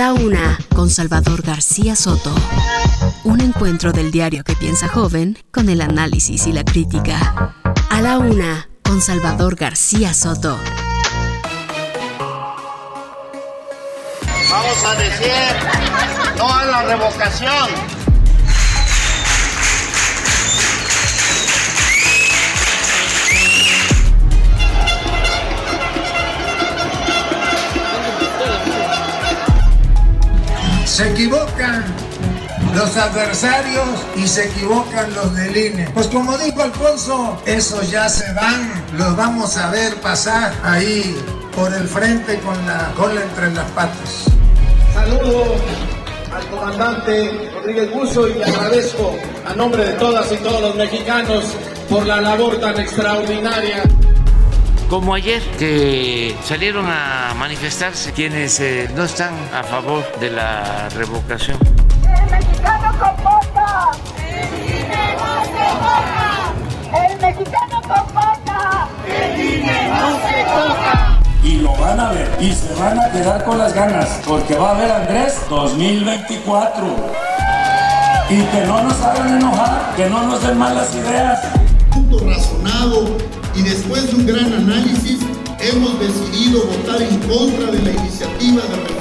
La una, con Salvador García Soto. Un encuentro del diario que piensa joven con el análisis y la crítica. A la una, con Salvador García Soto. Vamos a decir no a la revocación. Se equivocan los adversarios y se equivocan los del INE. Pues como dijo Alfonso, esos ya se van, los vamos a ver pasar ahí por el frente con la cola entre las patas. Saludo al comandante Rodríguez Buzo y le agradezco a nombre de todas y todos los mexicanos por la labor tan extraordinaria. Como ayer que salieron a manifestarse quienes eh, no están a favor de la revocación. El mexicano con vota. El INE no se toca. El mexicano con vota. El INE no se toca. Y lo van a ver y se van a quedar con las ganas porque va a haber Andrés 2024. Y que no nos hagan enojar, que no nos den malas ideas. Punto razonado y después de un gran análisis hemos decidido votar en contra de la iniciativa de reforma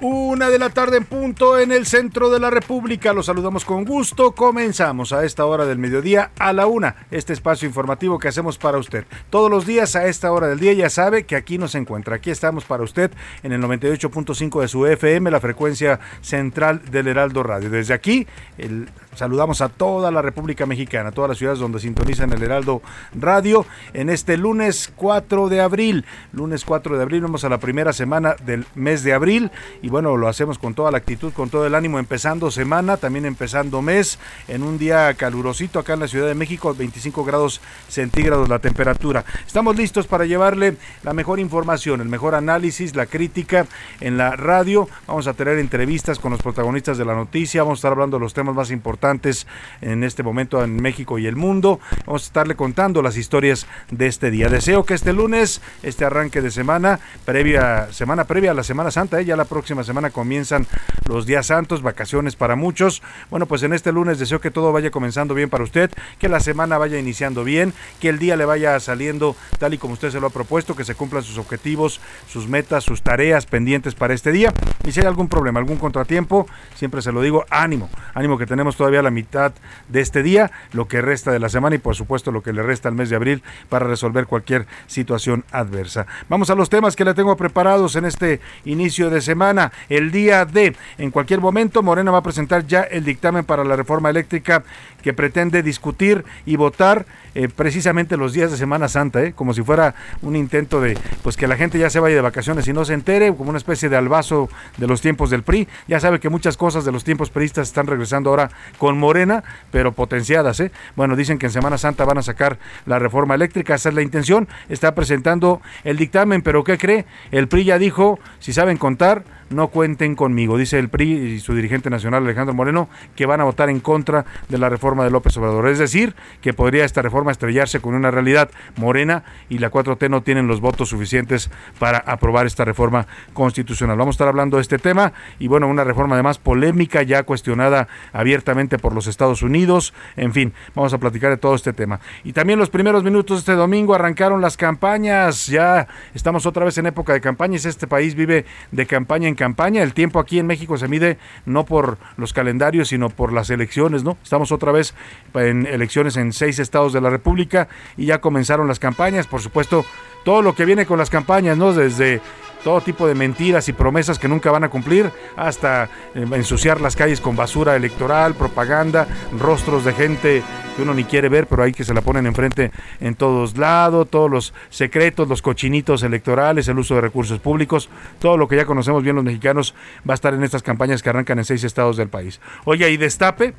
una de la tarde en punto en el centro de la República. Los saludamos con gusto. Comenzamos a esta hora del mediodía a la una. Este espacio informativo que hacemos para usted. Todos los días a esta hora del día ya sabe que aquí nos encuentra. Aquí estamos para usted en el 98.5 de su FM, la frecuencia central del Heraldo Radio. Desde aquí, el Saludamos a toda la República Mexicana, a todas las ciudades donde sintonizan el Heraldo Radio en este lunes 4 de abril. Lunes 4 de abril, vamos a la primera semana del mes de abril y bueno, lo hacemos con toda la actitud, con todo el ánimo, empezando semana, también empezando mes, en un día calurosito acá en la Ciudad de México, 25 grados centígrados la temperatura. Estamos listos para llevarle la mejor información, el mejor análisis, la crítica en la radio. Vamos a tener entrevistas con los protagonistas de la noticia, vamos a estar hablando de los temas más importantes en este momento en México y el mundo. Vamos a estarle contando las historias de este día. Deseo que este lunes, este arranque de semana, previa, semana previa a la Semana Santa, ¿eh? Ya la próxima semana comienzan los días santos, vacaciones para muchos. Bueno, pues en este lunes deseo que todo vaya comenzando bien para usted, que la semana vaya iniciando bien, que el día le vaya saliendo tal y como usted se lo ha propuesto, que se cumplan sus objetivos, sus metas, sus tareas pendientes para este día. Y si hay algún problema, algún contratiempo, siempre se lo digo, ánimo, ánimo que tenemos todavía la mitad de este día, lo que resta de la semana y por supuesto lo que le resta al mes de abril para resolver cualquier situación adversa. Vamos a los temas que le tengo preparados en este inicio de semana. El día de, en cualquier momento, Morena va a presentar ya el dictamen para la reforma eléctrica que pretende discutir y votar eh, precisamente los días de Semana Santa, eh, como si fuera un intento de pues que la gente ya se vaya de vacaciones y no se entere, como una especie de albazo de los tiempos del PRI. Ya sabe que muchas cosas de los tiempos priistas están regresando ahora con Morena, pero potenciadas. ¿eh? Bueno, dicen que en Semana Santa van a sacar la reforma eléctrica, esa es la intención. Está presentando el dictamen, pero ¿qué cree? El PRI ya dijo, si saben contar, no cuenten conmigo. Dice el PRI y su dirigente nacional Alejandro Moreno que van a votar en contra de la reforma de López Obrador. Es decir, que podría esta reforma estrellarse con una realidad morena y la 4T no tienen los votos suficientes para aprobar esta reforma constitucional. Vamos a estar hablando de este tema y bueno, una reforma además polémica ya cuestionada abiertamente por los Estados Unidos. En fin, vamos a platicar de todo este tema. Y también los primeros minutos de este domingo arrancaron las campañas. Ya estamos otra vez en época de campañas. Este país vive de campaña campaña en campaña. El tiempo aquí en México se mide no por los calendarios, sino por las elecciones, ¿no? Estamos otra vez en elecciones en seis estados de la República y ya comenzaron las campañas. Por supuesto, todo lo que viene con las campañas, ¿no? Desde todo tipo de mentiras y promesas que nunca van a cumplir, hasta eh, ensuciar las calles con basura electoral, propaganda, rostros de gente que uno ni quiere ver, pero hay que se la ponen enfrente en todos lados, todos los secretos, los cochinitos electorales, el uso de recursos públicos, todo lo que ya conocemos bien los mexicanos va a estar en estas campañas que arrancan en seis estados del país. Oye, y destape,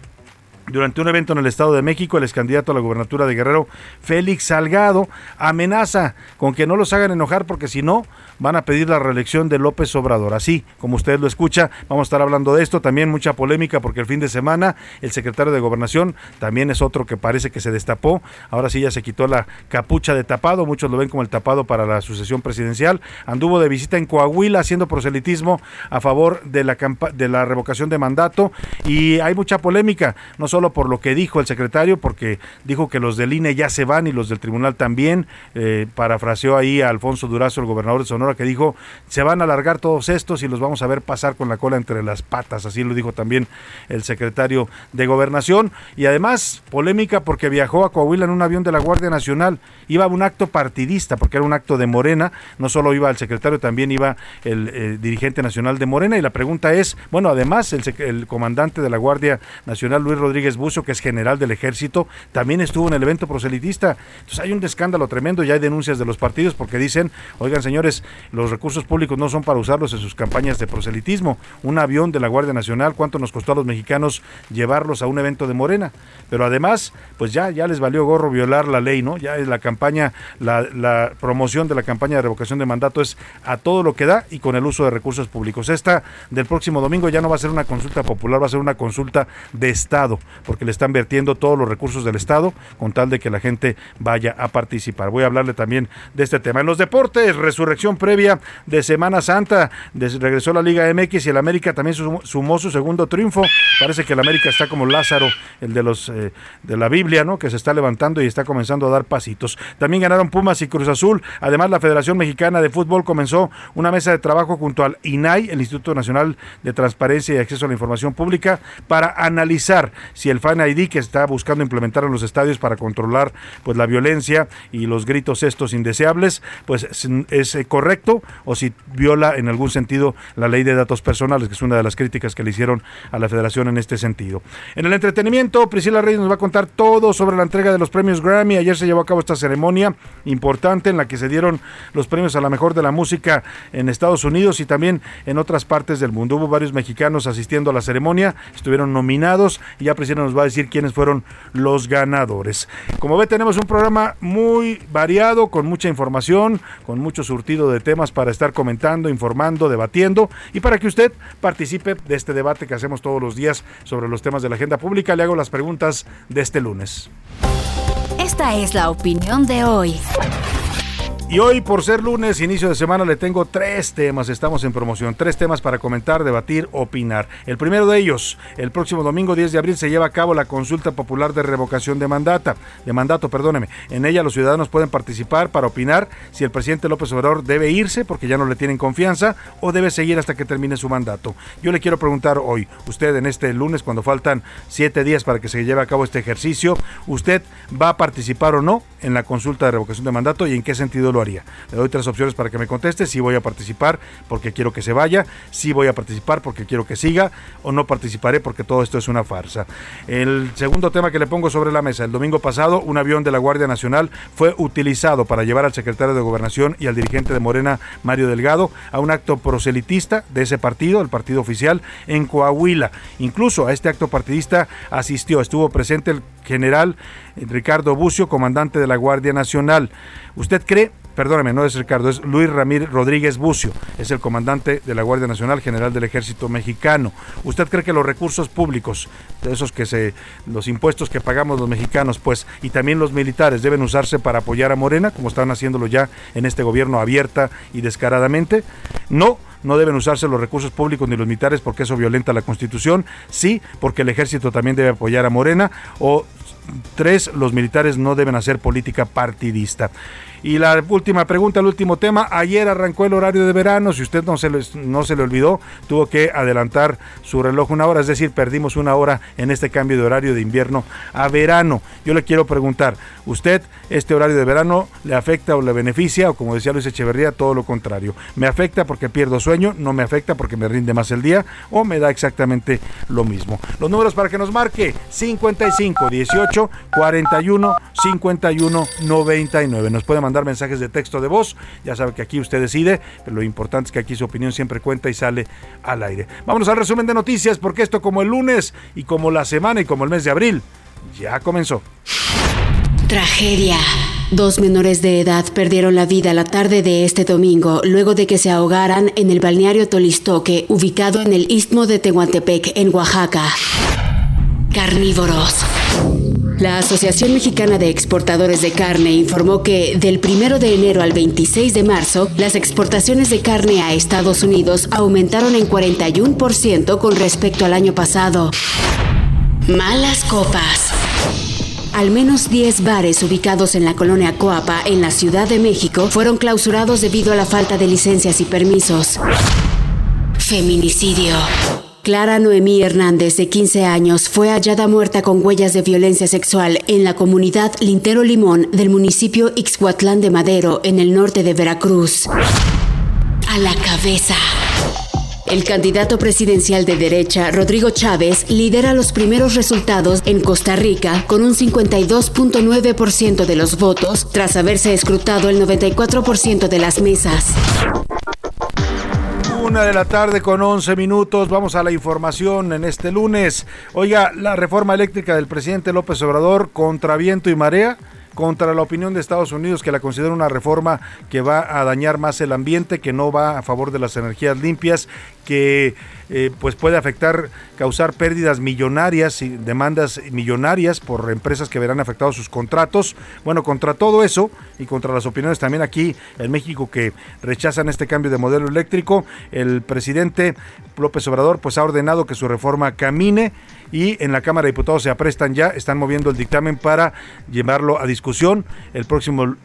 durante un evento en el Estado de México, el ex candidato a la gubernatura de Guerrero, Félix Salgado, amenaza con que no los hagan enojar porque si no, van a pedir la reelección de López Obrador. Así como usted lo escucha, vamos a estar hablando de esto. También mucha polémica porque el fin de semana el secretario de Gobernación también es otro que parece que se destapó. Ahora sí ya se quitó la capucha de tapado. Muchos lo ven como el tapado para la sucesión presidencial. Anduvo de visita en Coahuila haciendo proselitismo a favor de la, de la revocación de mandato. Y hay mucha polémica, no solo por lo que dijo el secretario, porque dijo que los del INE ya se van y los del tribunal también. Eh, parafraseó ahí a Alfonso Durazo, el gobernador de Sonora que dijo, se van a alargar todos estos y los vamos a ver pasar con la cola entre las patas, así lo dijo también el secretario de Gobernación. Y además, polémica porque viajó a Coahuila en un avión de la Guardia Nacional, iba a un acto partidista, porque era un acto de Morena, no solo iba el secretario, también iba el, dirigente nacional de Morena. Y la pregunta es, bueno, además el, el comandante de la Guardia Nacional, Luis Rodríguez Bucio, que es general del ejército, también estuvo en el evento proselitista. Entonces hay un escándalo tremendo, ya hay denuncias de los partidos porque dicen, oigan señores, los recursos públicos no son para usarlos en sus campañas de proselitismo. Un avión de la Guardia Nacional, ¿cuánto nos costó a los mexicanos llevarlos a un evento de Morena? Pero además, pues ya, ya les valió gorro violar la ley, ¿no? Ya la campaña, la, la promoción de la campaña de revocación de mandato es a todo lo que da y con el uso de recursos públicos. Esta del próximo domingo ya no va a ser una consulta popular, va a ser una consulta de Estado, porque le están vertiendo todos los recursos del Estado con tal de que la gente vaya a participar. Voy a hablarle también de este tema. En los deportes, resurrección previa de Semana Santa. regresó la Liga MX y el América también sumó su segundo triunfo. Parece que el América está como Lázaro, el de los eh, de la Biblia, ¿no? Que se está levantando y está comenzando a dar pasitos. También ganaron Pumas y Cruz Azul. Además, la Federación Mexicana de Fútbol comenzó una mesa de trabajo junto al INAI, el Instituto Nacional de Transparencia y Acceso a la Información Pública, para analizar si el Fan ID que está buscando implementar en los estadios para controlar pues la violencia y los gritos estos indeseables, pues es eh, o si viola en algún sentido la ley de datos personales, que es una de las críticas que le hicieron a la federación en este sentido. En el entretenimiento, Priscila Reyes nos va a contar todo sobre la entrega de los premios Grammy. Ayer se llevó a cabo esta ceremonia importante en la que se dieron los premios a la mejor de la música en Estados Unidos y también en otras partes del mundo. Hubo varios mexicanos asistiendo a la ceremonia, estuvieron nominados y ya Priscila nos va a decir quiénes fueron los ganadores. Como ve, tenemos un programa muy variado, con mucha información, con mucho surtido de temas para estar comentando, informando, debatiendo y para que usted participe de este debate que hacemos todos los días sobre los temas de la agenda pública. Le hago las preguntas de este lunes. Esta es la opinión de hoy. Y hoy, por ser lunes, inicio de semana, le tengo tres temas. Estamos en promoción. Tres temas para comentar, debatir, opinar. El primero de ellos, el próximo domingo 10 de abril se lleva a cabo la consulta popular de revocación de mandata, de mandato, perdóneme. En ella los ciudadanos pueden participar para opinar si el presidente López Obrador debe irse porque ya no le tienen confianza o debe seguir hasta que termine su mandato. Yo le quiero preguntar hoy, usted en este lunes, cuando faltan siete días para que se lleve a cabo este ejercicio, ¿usted va a participar o no en la consulta de revocación de mandato y en qué sentido lo haría. Le doy tres opciones para que me conteste, si voy a participar porque quiero que se vaya, si voy a participar porque quiero que siga o no participaré porque todo esto es una farsa. El segundo tema que le pongo sobre la mesa, el domingo pasado un avión de la Guardia Nacional fue utilizado para llevar al secretario de Gobernación y al dirigente de Morena, Mario Delgado, a un acto proselitista de ese partido, el partido oficial, en Coahuila. Incluso a este acto partidista asistió, estuvo presente el general Ricardo Bucio, comandante de la Guardia Nacional. ¿Usted cree perdóneme, no es Ricardo, es Luis Ramírez Rodríguez Bucio, es el comandante de la Guardia Nacional, general del Ejército Mexicano. ¿Usted cree que los recursos públicos, esos que se, los impuestos que pagamos los mexicanos, pues, y también los militares, deben usarse para apoyar a Morena, como están haciéndolo ya en este gobierno abierta y descaradamente? No no deben usarse los recursos públicos ni los militares porque eso violenta la Constitución, sí, porque el ejército también debe apoyar a Morena, o Tres, los militares no deben hacer política partidista. Y la última pregunta, el último tema. Ayer arrancó el horario de verano. Si usted no se, le, no se le olvidó, tuvo que adelantar su reloj una hora. Es decir, perdimos una hora en este cambio de horario de invierno a verano. Yo le quiero preguntar, ¿usted este horario de verano le afecta o le beneficia? O como decía Luis Echeverría, todo lo contrario. ¿Me afecta porque pierdo sueño? ¿No me afecta porque me rinde más el día? ¿O me da exactamente lo mismo? Los números para que nos marque 55 18 41 51 99. Nos puede mandar mensajes de texto de voz. Ya sabe que aquí usted decide, pero lo importante es que aquí su opinión siempre cuenta y sale al aire. Vámonos al resumen de noticias, porque esto como el lunes y como la semana y como el mes de abril ya comenzó. Tragedia. Dos menores de edad perdieron la vida la tarde de este domingo luego de que se ahogaran en el balneario Tolistoque, ubicado en el istmo de Tehuantepec, en Oaxaca. Carnívoros. La Asociación Mexicana de Exportadores de Carne informó que del 1 de enero al 26 de marzo, las exportaciones de carne a Estados Unidos aumentaron en 41% con respecto al año pasado. Malas copas. Al menos 10 bares ubicados en la colonia Coapa, en la Ciudad de México, fueron clausurados debido a la falta de licencias y permisos. Feminicidio. Clara Noemí Hernández, de 15 años, fue hallada muerta con huellas de violencia sexual en la comunidad Lintero Limón del municipio Ixhuatlán de Madero, en el norte de Veracruz. A la cabeza. El candidato presidencial de derecha, Rodrigo Chávez, lidera los primeros resultados en Costa Rica con un 52.9% de los votos, tras haberse escrutado el 94% de las mesas. Una de la tarde con 11 minutos. Vamos a la información en este lunes. Oiga, la reforma eléctrica del presidente López Obrador contra viento y marea contra la opinión de Estados Unidos que la considera una reforma que va a dañar más el ambiente, que no va a favor de las energías limpias, que eh, pues puede afectar, causar pérdidas millonarias y demandas millonarias por empresas que verán afectados sus contratos. Bueno, contra todo eso y contra las opiniones también aquí en México que rechazan este cambio de modelo eléctrico, el presidente López Obrador pues ha ordenado que su reforma camine y en la Cámara de Diputados se aprestan ya, están moviendo el dictamen para llevarlo a discusión el próximo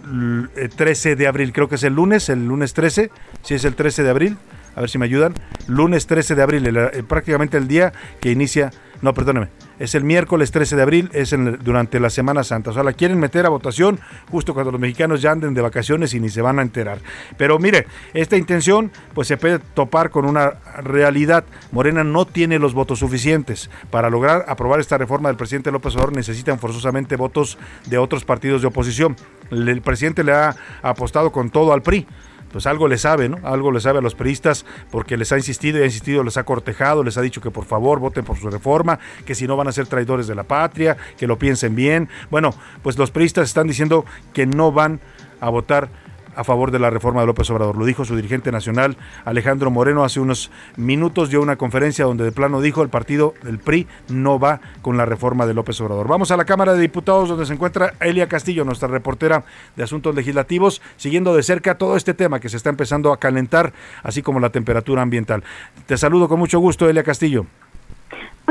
13 de abril, creo que es el lunes, el lunes 13, si es el 13 de abril, a ver si me ayudan, lunes 13 de abril, prácticamente el día que inicia, no, perdóneme, es el miércoles 13 de abril, es durante la Semana Santa. O sea, la quieren meter a votación justo cuando los mexicanos ya anden de vacaciones y ni se van a enterar. Pero mire, esta intención pues se puede topar con una realidad. Morena no tiene los votos suficientes. Para lograr aprobar esta reforma del presidente López Obrador necesitan forzosamente votos de otros partidos de oposición. El presidente le ha apostado con todo al PRI pues algo le sabe, ¿no? Algo le sabe a los periodistas porque les ha insistido y ha insistido, les ha cortejado, les ha dicho que por favor voten por su reforma, que si no van a ser traidores de la patria, que lo piensen bien. Bueno, pues los periodistas están diciendo que no van a votar a favor de la reforma de López Obrador. Lo dijo su dirigente nacional Alejandro Moreno hace unos minutos, dio una conferencia donde de plano dijo el partido del PRI no va con la reforma de López Obrador. Vamos a la Cámara de Diputados donde se encuentra Elia Castillo, nuestra reportera de Asuntos Legislativos, siguiendo de cerca todo este tema que se está empezando a calentar, así como la temperatura ambiental. Te saludo con mucho gusto, Elia Castillo.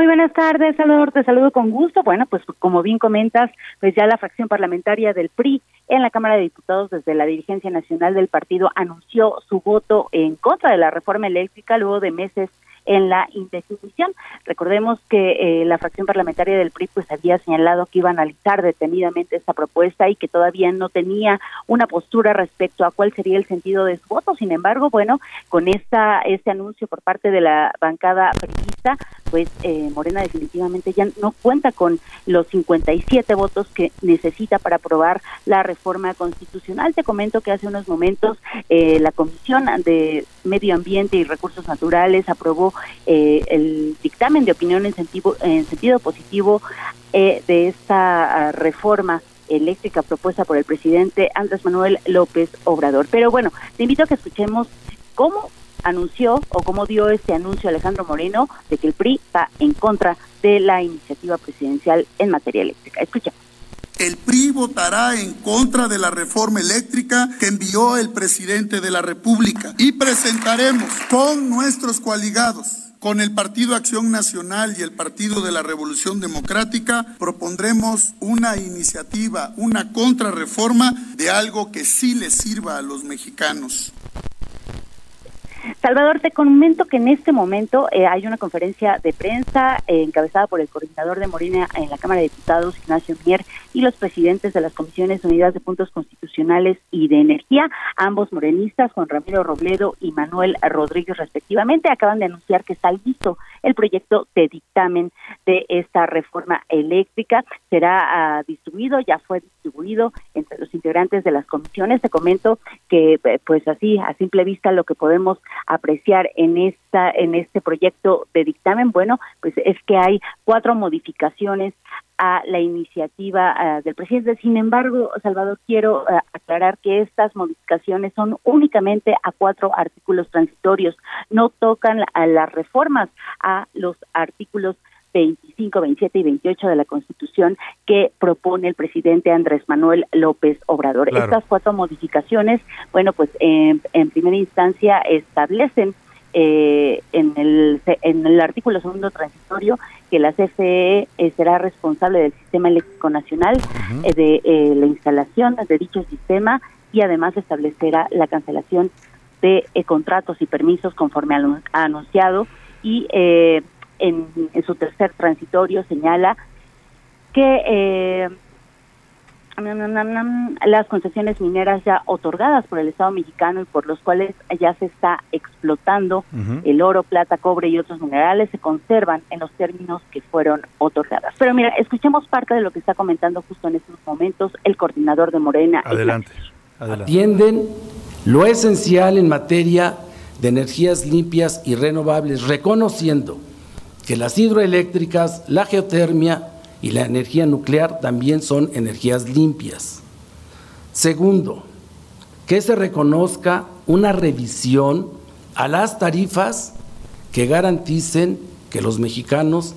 Muy buenas tardes, Salvador, te saludo con gusto. Bueno, pues como bien comentas, pues ya la fracción parlamentaria del PRI en la Cámara de Diputados desde la dirigencia nacional del partido anunció su voto en contra de la reforma eléctrica luego de meses en la indefinición. Recordemos que eh, la fracción parlamentaria del PRI pues había señalado que iba a analizar detenidamente esta propuesta y que todavía no tenía una postura respecto a cuál sería el sentido de su voto. Sin embargo, bueno, con esta este anuncio por parte de la bancada periodista, pues eh, Morena definitivamente ya no cuenta con los 57 votos que necesita para aprobar la reforma constitucional. Te comento que hace unos momentos eh, la Comisión de Medio Ambiente y Recursos Naturales aprobó eh, el dictamen de opinión en sentido, en sentido positivo eh, de esta ah, reforma eléctrica propuesta por el presidente Andrés Manuel López Obrador. Pero bueno, te invito a que escuchemos cómo anunció o cómo dio este anuncio Alejandro Moreno de que el PRI va en contra de la iniciativa presidencial en materia eléctrica. Escuchemos. El PRI votará en contra de la reforma eléctrica que envió el presidente de la República y presentaremos con nuestros coaligados Con el Partido Acción Nacional y el Partido de la Revolución Democrática propondremos una iniciativa, una contrarreforma de algo que sí le sirva a los mexicanos. Salvador, te comento que en este momento eh, hay una conferencia de prensa eh, encabezada por el coordinador de Morena en la Cámara de Diputados, Ignacio Mier, y los presidentes de las Comisiones Unidas de Puntos Constitucionales y de Energía, ambos morenistas, Juan Ramiro Robledo y Manuel Rodríguez respectivamente, acaban de anunciar que está listo el proyecto de dictamen de esta reforma eléctrica. Será uh, distribuido, ya fue distribuido entre los integrantes de las comisiones. Te comento que, eh, pues así, a simple vista, lo que podemos apreciar en esta en este proyecto de dictamen, bueno, pues es que hay cuatro modificaciones a la iniciativa uh, del presidente. Sin embargo, Salvador, quiero uh, aclarar que estas modificaciones son únicamente a cuatro artículos transitorios, no tocan a las reformas a los artículos 25, 27 y 28 de la Constitución que propone el presidente Andrés Manuel López Obrador. Claro. Estas cuatro modificaciones, bueno, pues en, en primera instancia establecen eh, en, el, en el artículo segundo transitorio que la CFE eh, será responsable del sistema eléctrico nacional, uh -huh. eh, de eh, la instalación de dicho sistema y además establecerá la cancelación de eh, contratos y permisos conforme a lo anunciado y eh, en, en, su tercer transitorio señala que eh, las concesiones mineras ya otorgadas por el Estado mexicano y por los cuales ya se está explotando uh -huh. el oro, plata, cobre y otros minerales se conservan en los términos que fueron otorgadas. Pero mira, escuchemos parte de lo que está comentando justo en estos momentos el coordinador de Morena. Adelante. Adelante. Atienden lo esencial en materia de energías limpias y renovables, reconociendo que las hidroeléctricas, la geotermia y la energía nuclear también son energías limpias. Segundo, que se reconozca una revisión a las tarifas que garanticen que los mexicanos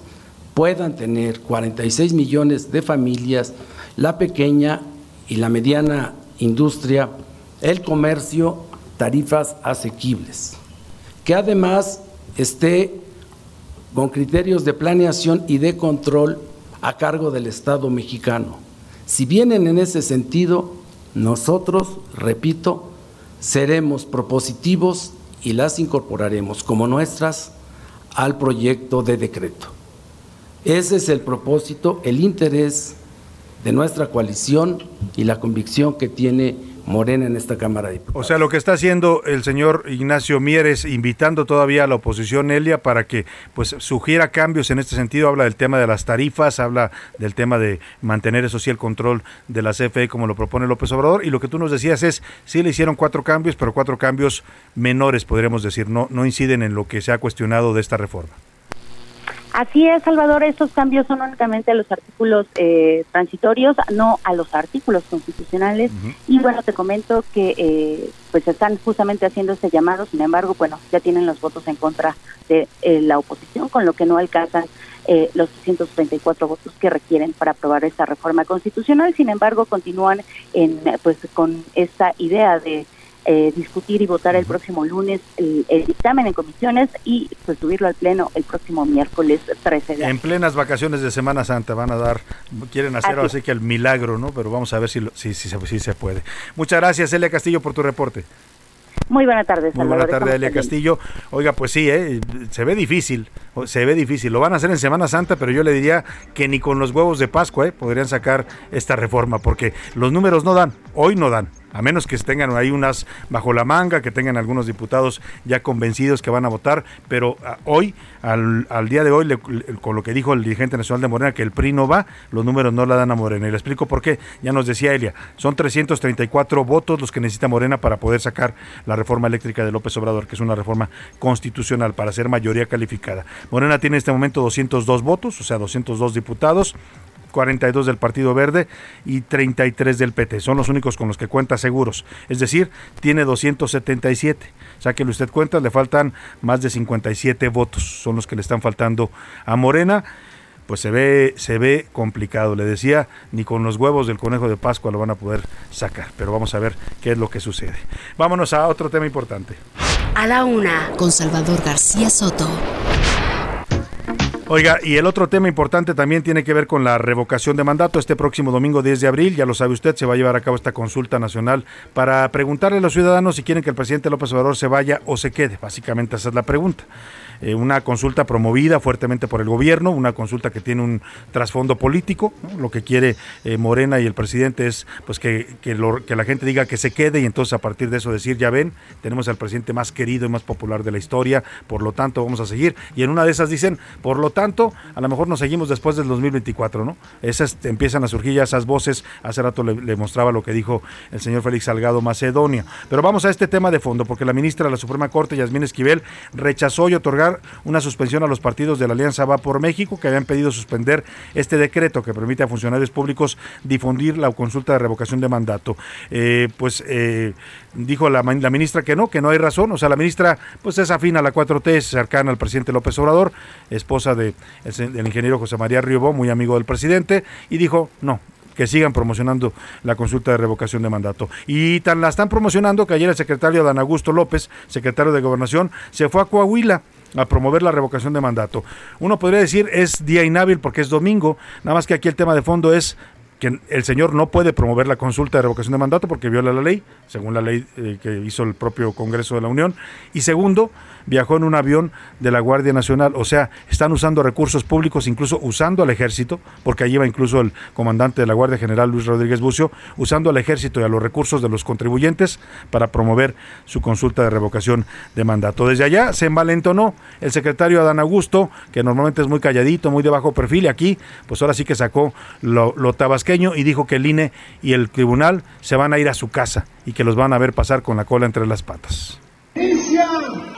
puedan tener 46 millones de familias, la pequeña y la mediana industria, el comercio, tarifas asequibles. Que además esté con criterios de planeación y de control a cargo del Estado mexicano. Si vienen en ese sentido, nosotros, repito, seremos propositivos y las incorporaremos como nuestras al proyecto de decreto. Ese es el propósito, el interés de nuestra coalición y la convicción que tiene Morena en esta Cámara de Diputados. O sea, lo que está haciendo el señor Ignacio Mieres, invitando todavía a la oposición, Elia, para que pues sugiera cambios en este sentido, habla del tema de las tarifas, habla del tema de mantener eso sí el control de la CFE como lo propone López Obrador, y lo que tú nos decías es, sí le hicieron cuatro cambios, pero cuatro cambios menores, podríamos decir, no, no inciden en lo que se ha cuestionado de esta reforma. Así es, Salvador, estos cambios son únicamente a los artículos eh, transitorios, no a los artículos constitucionales. Uh -huh. Y bueno, te comento que eh, pues están justamente haciendo este llamado, sin embargo, bueno, ya tienen los votos en contra de eh, la oposición, con lo que no alcanzan eh, los 334 votos que requieren para aprobar esta reforma constitucional. Sin embargo, continúan en pues con esta idea de eh, discutir y votar el próximo lunes el, el, dictamen en comisiones y pues subirlo al pleno el próximo miércoles 13 de En plenas vacaciones de Semana Santa van a dar, quieren hacer así, así que el milagro, ¿no? Pero vamos a ver si, lo, si, si, si, se puede. Muchas gracias, Elia Castillo, por tu reporte. Muy buena tarde, Salvador. Muy buena tarde, Elia Castillo. Oiga, pues sí, ¿eh? se ve difícil, se ve difícil. Lo van a hacer en Semana Santa, pero yo le diría que ni con los huevos de Pascua ¿eh? podrían sacar esta reforma, porque los números no dan, hoy no dan a menos que tengan ahí unas bajo la manga, que tengan algunos diputados ya convencidos que van a votar, pero a, hoy, al, día de hoy, con lo que dijo el dirigente nacional de Morena, que el PRI no va, los números no la dan a Morena. Y le explico por qué, ya nos decía Elia, son 334 votos los que necesita Morena para poder sacar la reforma eléctrica de López Obrador, que es una reforma constitucional para ser mayoría calificada. Morena tiene en este momento 202 votos, o sea, 202 diputados, 42 del Partido Verde y 33 del PT. Son los únicos con los que cuenta seguros. Es decir, tiene 277. Sáquele usted cuenta, le faltan más de 57 votos. Son los que le están faltando a Morena. Pues se ve, se ve complicado. Le decía, ni con los huevos del conejo de Pascua lo van a poder sacar. Pero vamos a ver qué es lo que sucede. Vámonos a otro tema importante. A la una, con Salvador García Soto. Oiga, y el otro tema importante también tiene que ver con la revocación de mandato. Este próximo domingo 10 de abril, ya lo sabe usted, se va a llevar a cabo esta consulta nacional para preguntarle a los ciudadanos si quieren que el presidente López Obrador se vaya o se quede. Básicamente esa es la pregunta. Eh, una consulta promovida fuertemente por el gobierno, una consulta que tiene un trasfondo político. Lo que quiere eh, Morena y el presidente es pues que, que, la gente diga que se quede y entonces a partir de eso decir, ya ven, tenemos al presidente más querido y más popular de la historia, por lo tanto vamos a seguir. Y en una de esas dicen, por lo tanto, a lo mejor nos seguimos después del 2024, ¿no? Esas empiezan a surgir ya esas voces. Hace rato le, le mostraba lo que dijo el señor Félix Salgado Macedonia. Pero vamos a este tema de fondo, porque la ministra de la Suprema Corte, Yasmín Esquivel, rechazó y una suspensión a los partidos de la Alianza Va por México que habían pedido suspender este decreto que permite a funcionarios públicos difundir la consulta de revocación de mandato. Eh, pues eh, dijo la, ministra que no, que no hay razón. O sea, la ministra pues es afín a la 4T, es cercana al presidente López Obrador, esposa del de ingeniero José María Riobó, muy amigo del presidente, y dijo, no, que sigan promocionando la consulta de revocación de mandato. Y tan la están promocionando que ayer el secretario Dan Augusto López, secretario de Gobernación, se fue a Coahuila a promover la revocación de mandato. Uno podría decir es día inhábil porque es domingo, nada más que aquí el tema de fondo es que el señor no puede promover la consulta de revocación de mandato porque viola la ley, según la ley eh, que hizo el propio Congreso de la Unión. Y segundo, viajó en un avión de la Guardia Nacional, o sea, están usando recursos públicos, incluso usando al ejército, porque allí va incluso el comandante de la Guardia General, Luis Rodríguez Bucio, usando al ejército y a los recursos de los contribuyentes para promover su consulta de revocación de mandato. Desde allá se envalentonó el secretario Adán Augusto, que normalmente es muy calladito, muy de bajo perfil, y aquí, pues ahora sí que sacó lo, lo tabasqueño y dijo que el INE y el tribunal se van a ir a su casa y que los van a ver pasar con la cola entre las patas. Inicia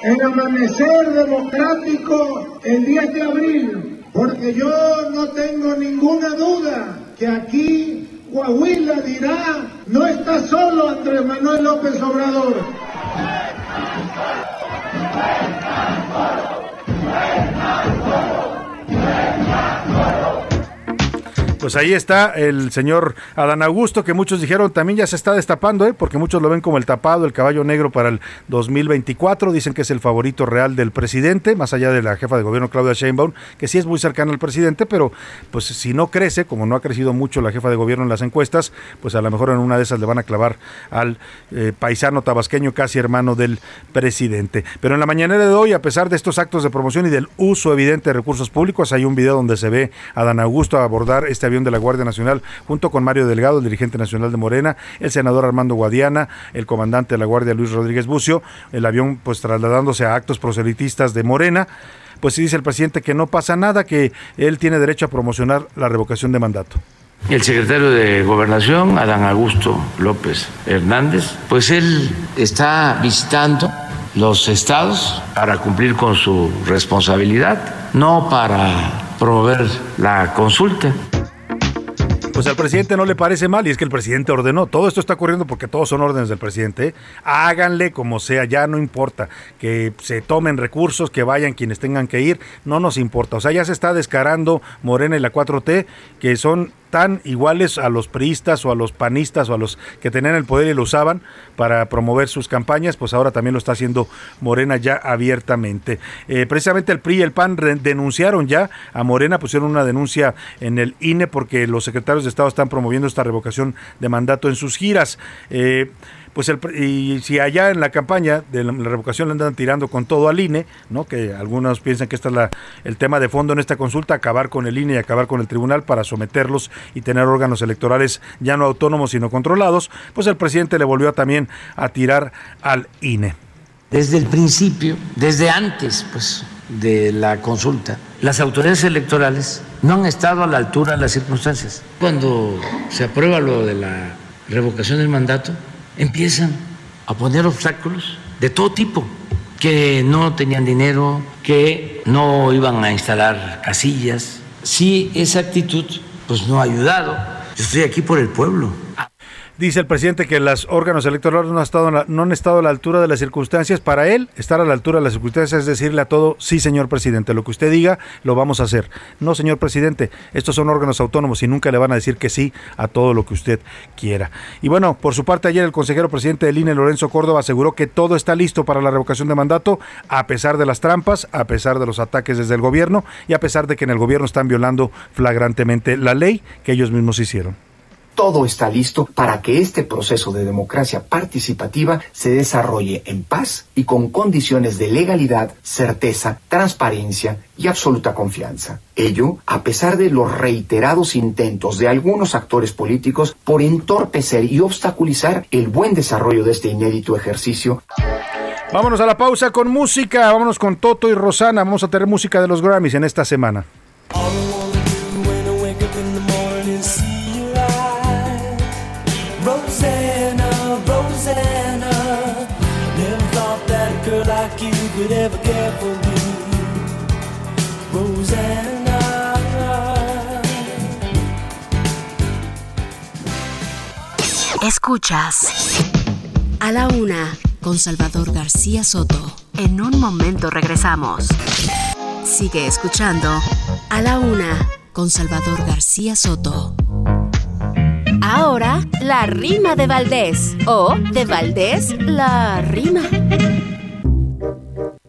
el amanecer democrático el 10 de abril, porque yo no tengo ninguna duda que aquí Coahuila dirá, no está solo Andrés Manuel López Obrador. Pues ahí está el señor Adán Augusto, que muchos dijeron también ya se está destapando, ¿eh? porque muchos lo ven como el tapado, el caballo negro para el 2024. Dicen que es el favorito real del presidente, más allá de la jefa de gobierno Claudia Sheinbaum, que sí es muy cercana al presidente, pero pues si no crece, como no ha crecido mucho la jefa de gobierno en las encuestas, pues a lo mejor en una de esas le van a clavar al eh, paisano tabasqueño, casi hermano del presidente. Pero en la mañanera de hoy, a pesar de estos actos de promoción y del uso evidente de recursos públicos, hay un video donde se ve a Adán Augusto abordar este avión de la Guardia Nacional, junto con Mario Delgado, el dirigente nacional de Morena, el senador Armando Guadiana, el comandante de la Guardia Luis Rodríguez Bucio, el avión pues trasladándose a actos proselitistas de Morena pues sí dice el presidente que no pasa nada, que él tiene derecho a promocionar la revocación de mandato. El secretario de Gobernación, Adán Augusto López Hernández, pues él está visitando los estados para cumplir con su responsabilidad, no para promover la consulta. Pues al presidente no le parece mal y es que el presidente ordenó. Todo esto está ocurriendo porque todos son órdenes del presidente. Háganle como sea, ya no importa. Que se tomen recursos, que vayan quienes tengan que ir, no nos importa. O sea, ya se está descarando Morena y la 4T, que son tan iguales a los priistas o a los panistas o a los que tenían el poder y lo usaban para promover sus campañas, pues ahora también lo está haciendo Morena ya abiertamente. Eh, precisamente el PRI y el PAN denunciaron ya a Morena, pusieron una denuncia en el INE porque los secretarios de Estado están promoviendo esta revocación de mandato en sus giras. Eh, pues y si allá en la campaña de la, revocación le andan tirando con todo al INE, ¿no? que algunos piensan que este es el tema de fondo en esta consulta, acabar con el INE y acabar con el tribunal para someterlos y tener órganos electorales ya no autónomos sino controlados, pues el presidente le volvió también a tirar al INE. Desde el principio, desde antes pues, de la consulta, las autoridades electorales no han estado a la altura de las circunstancias. Cuando se aprueba lo de la revocación del mandato, empiezan a poner obstáculos de todo tipo, que no tenían dinero, que no iban a instalar casillas. Sí, esa actitud pues no ha ayudado. Yo estoy aquí por el pueblo. Dice el presidente que los órganos electorales no, han estado la, no han estado a la altura de las circunstancias. Para él, estar a la altura de las circunstancias es decirle a todo, sí, señor presidente, lo que usted diga, lo vamos a hacer. No, señor presidente, estos son órganos autónomos y nunca le van a decir que sí a todo lo que usted quiera. Y bueno, por su parte, ayer el consejero presidente del INE, Lorenzo Córdoba, aseguró que todo está listo para la revocación de mandato, a pesar de las trampas, a pesar de los ataques desde el gobierno y a pesar de que en el gobierno están violando flagrantemente la ley que ellos mismos hicieron todo está listo para que este proceso de democracia participativa se desarrolle en paz y con condiciones de legalidad, certeza, transparencia y absoluta confianza. Ello a pesar de los reiterados intentos de algunos actores políticos por entorpecer y obstaculizar el buen desarrollo de este inédito ejercicio. Vámonos a la pausa con música, vámonos con Toto y Rosana, vamos a tener música de los Grammys en esta semana. Escuchas a la una con Salvador García Soto. En un momento regresamos. Sigue escuchando a la una con Salvador García Soto. Ahora, la rima de Valdés. O de Valdés, la rima.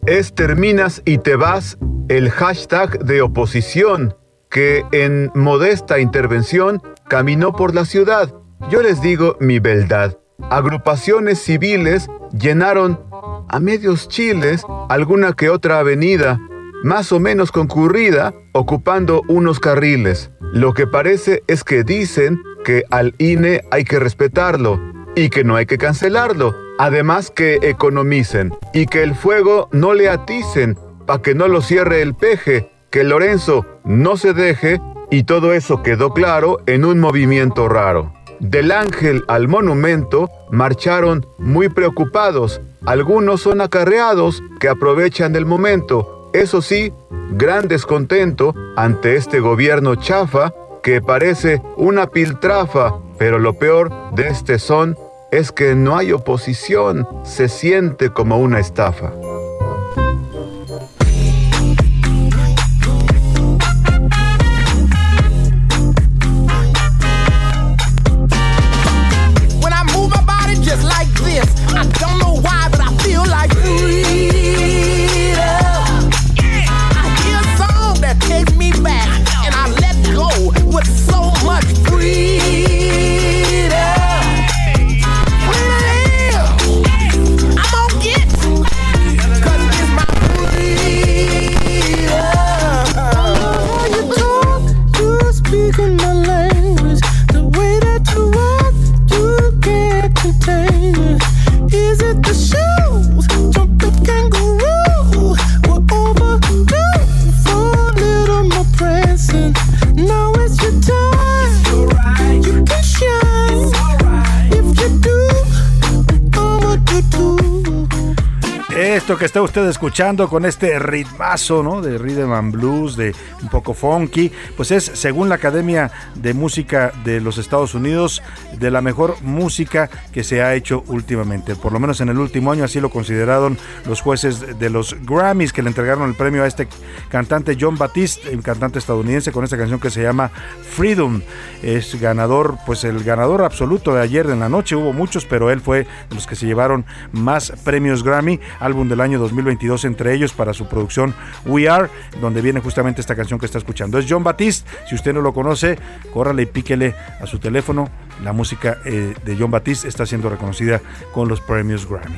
Es terminas y te vas el hashtag de oposición que en modesta intervención caminó por la ciudad. Yo les digo mi verdad. Agrupaciones civiles llenaron a medios chiles alguna que otra avenida, más o menos concurrida, ocupando unos carriles. Lo que parece es que dicen que al INE hay que respetarlo y que no hay que cancelarlo. Además que economicen y que el fuego no le aticen para que no lo cierre el peje, que Lorenzo no se deje y todo eso quedó claro en un movimiento raro. Del ángel al monumento marcharon muy preocupados. Algunos son acarreados que aprovechan el momento. Eso sí, gran descontento ante este gobierno chafa que parece una piltrafa, pero lo peor de este son es que no hay oposición, se siente como una estafa. Que está usted escuchando con este ritmazo, ¿no? De rhythm and blues, de un poco funky, pues es, según la Academia de Música de los Estados Unidos, de la mejor música que se ha hecho últimamente. Por lo menos en el último año así lo consideraron los jueces de los Grammys que le entregaron el premio a este cantante John Batiste, un cantante estadounidense con esta canción que se llama Freedom. Es ganador, pues el ganador absoluto de ayer en la noche. Hubo muchos, pero él fue de los que se llevaron más premios Grammy, álbum del año 2022 entre ellos para su producción We Are, donde viene justamente esta canción que está escuchando. Es John Batiste, si usted no lo conoce, córrale y píquele a su teléfono. La música eh, de John Batiste está siendo reconocida con los premios Grammy.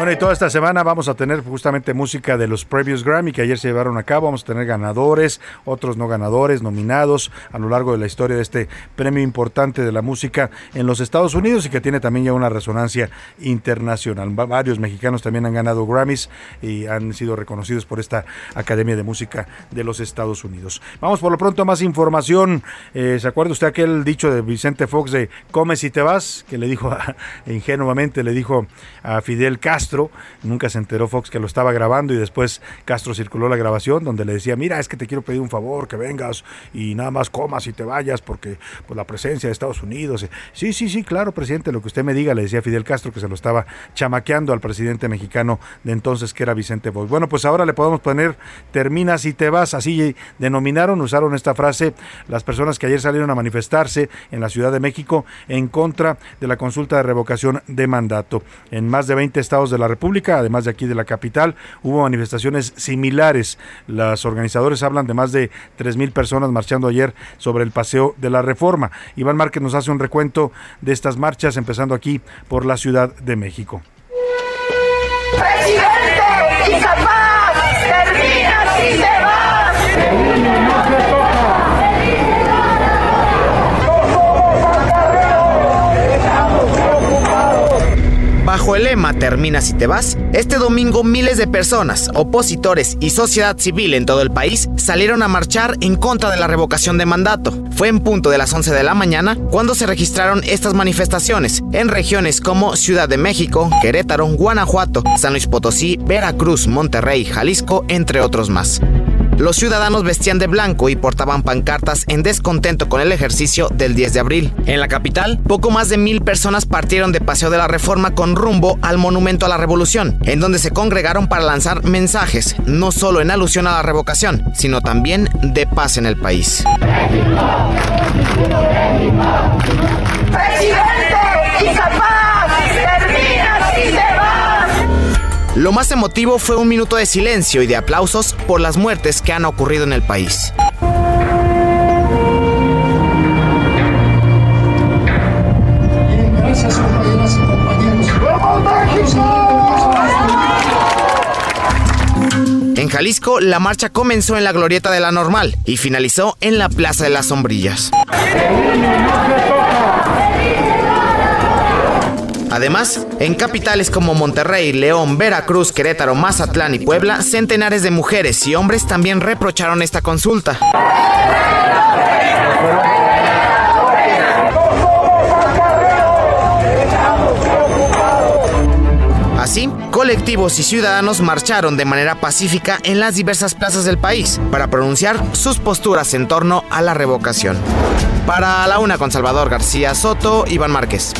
Bueno, y toda esta semana vamos a tener justamente música de los previous Grammy que ayer se llevaron a cabo. Vamos a tener ganadores, otros no ganadores, nominados a lo largo de la historia de este premio importante de la música en los Estados Unidos y que tiene también ya una resonancia internacional. Varios mexicanos también han ganado Grammys y han sido reconocidos por esta Academia de Música de los Estados Unidos. Vamos por lo pronto a más información. Eh, ¿Se acuerda usted aquel dicho de Vicente Fox de comes y te vas? Que le dijo ingenuamente, le dijo a Fidel Castro Nunca se enteró Fox que lo estaba grabando y después Castro circuló la grabación donde le decía, mira, es que te quiero pedir un favor, que vengas y nada más comas y te vayas porque pues, la presencia de Estados Unidos. Sí, sí, sí, claro, presidente, lo que usted me diga, le decía Fidel Castro que se lo estaba chamaqueando al presidente mexicano de entonces que era Vicente Fox. Bueno, pues ahora le podemos poner terminas y te vas, así denominaron, usaron esta frase las personas que ayer salieron a manifestarse en la Ciudad de México en contra de la consulta de revocación de mandato. En más de 20 estados de la República, además de aquí de la capital. Hubo manifestaciones similares. Los organizadores hablan de más de 3.000 personas marchando ayer sobre el Paseo de la Reforma. Iván Márquez nos hace un recuento de estas marchas, empezando aquí por la Ciudad de México. El lema Termina si te vas, este domingo miles de personas, opositores y sociedad civil en todo el país salieron a marchar en contra de la revocación de mandato. Fue en punto de las 11 de la mañana cuando se registraron estas manifestaciones en regiones como Ciudad de México, Querétaro, Guanajuato, San Luis Potosí, Veracruz, Monterrey, Jalisco, entre otros más. Los ciudadanos vestían de blanco y portaban pancartas en descontento con el ejercicio del 10 de abril. En la capital, poco más de mil personas partieron de Paseo de la Reforma con rumbo al Monumento a la Revolución, en donde se congregaron para lanzar mensajes, no solo en alusión a la revocación, sino también de paz en el país. Lo más emotivo fue un minuto de silencio y de aplausos por las muertes que han ocurrido en el país. En Jalisco, la marcha comenzó en la glorieta de la normal y finalizó en la Plaza de las Sombrillas. Además, en capitales como Monterrey, León, Veracruz, Querétaro, Mazatlán y Puebla, centenares de mujeres y hombres también reprocharon esta consulta. Así, colectivos y ciudadanos marcharon de manera pacífica en las diversas plazas del país para pronunciar sus posturas en torno a la revocación. Para la una con Salvador García Soto, Iván Márquez.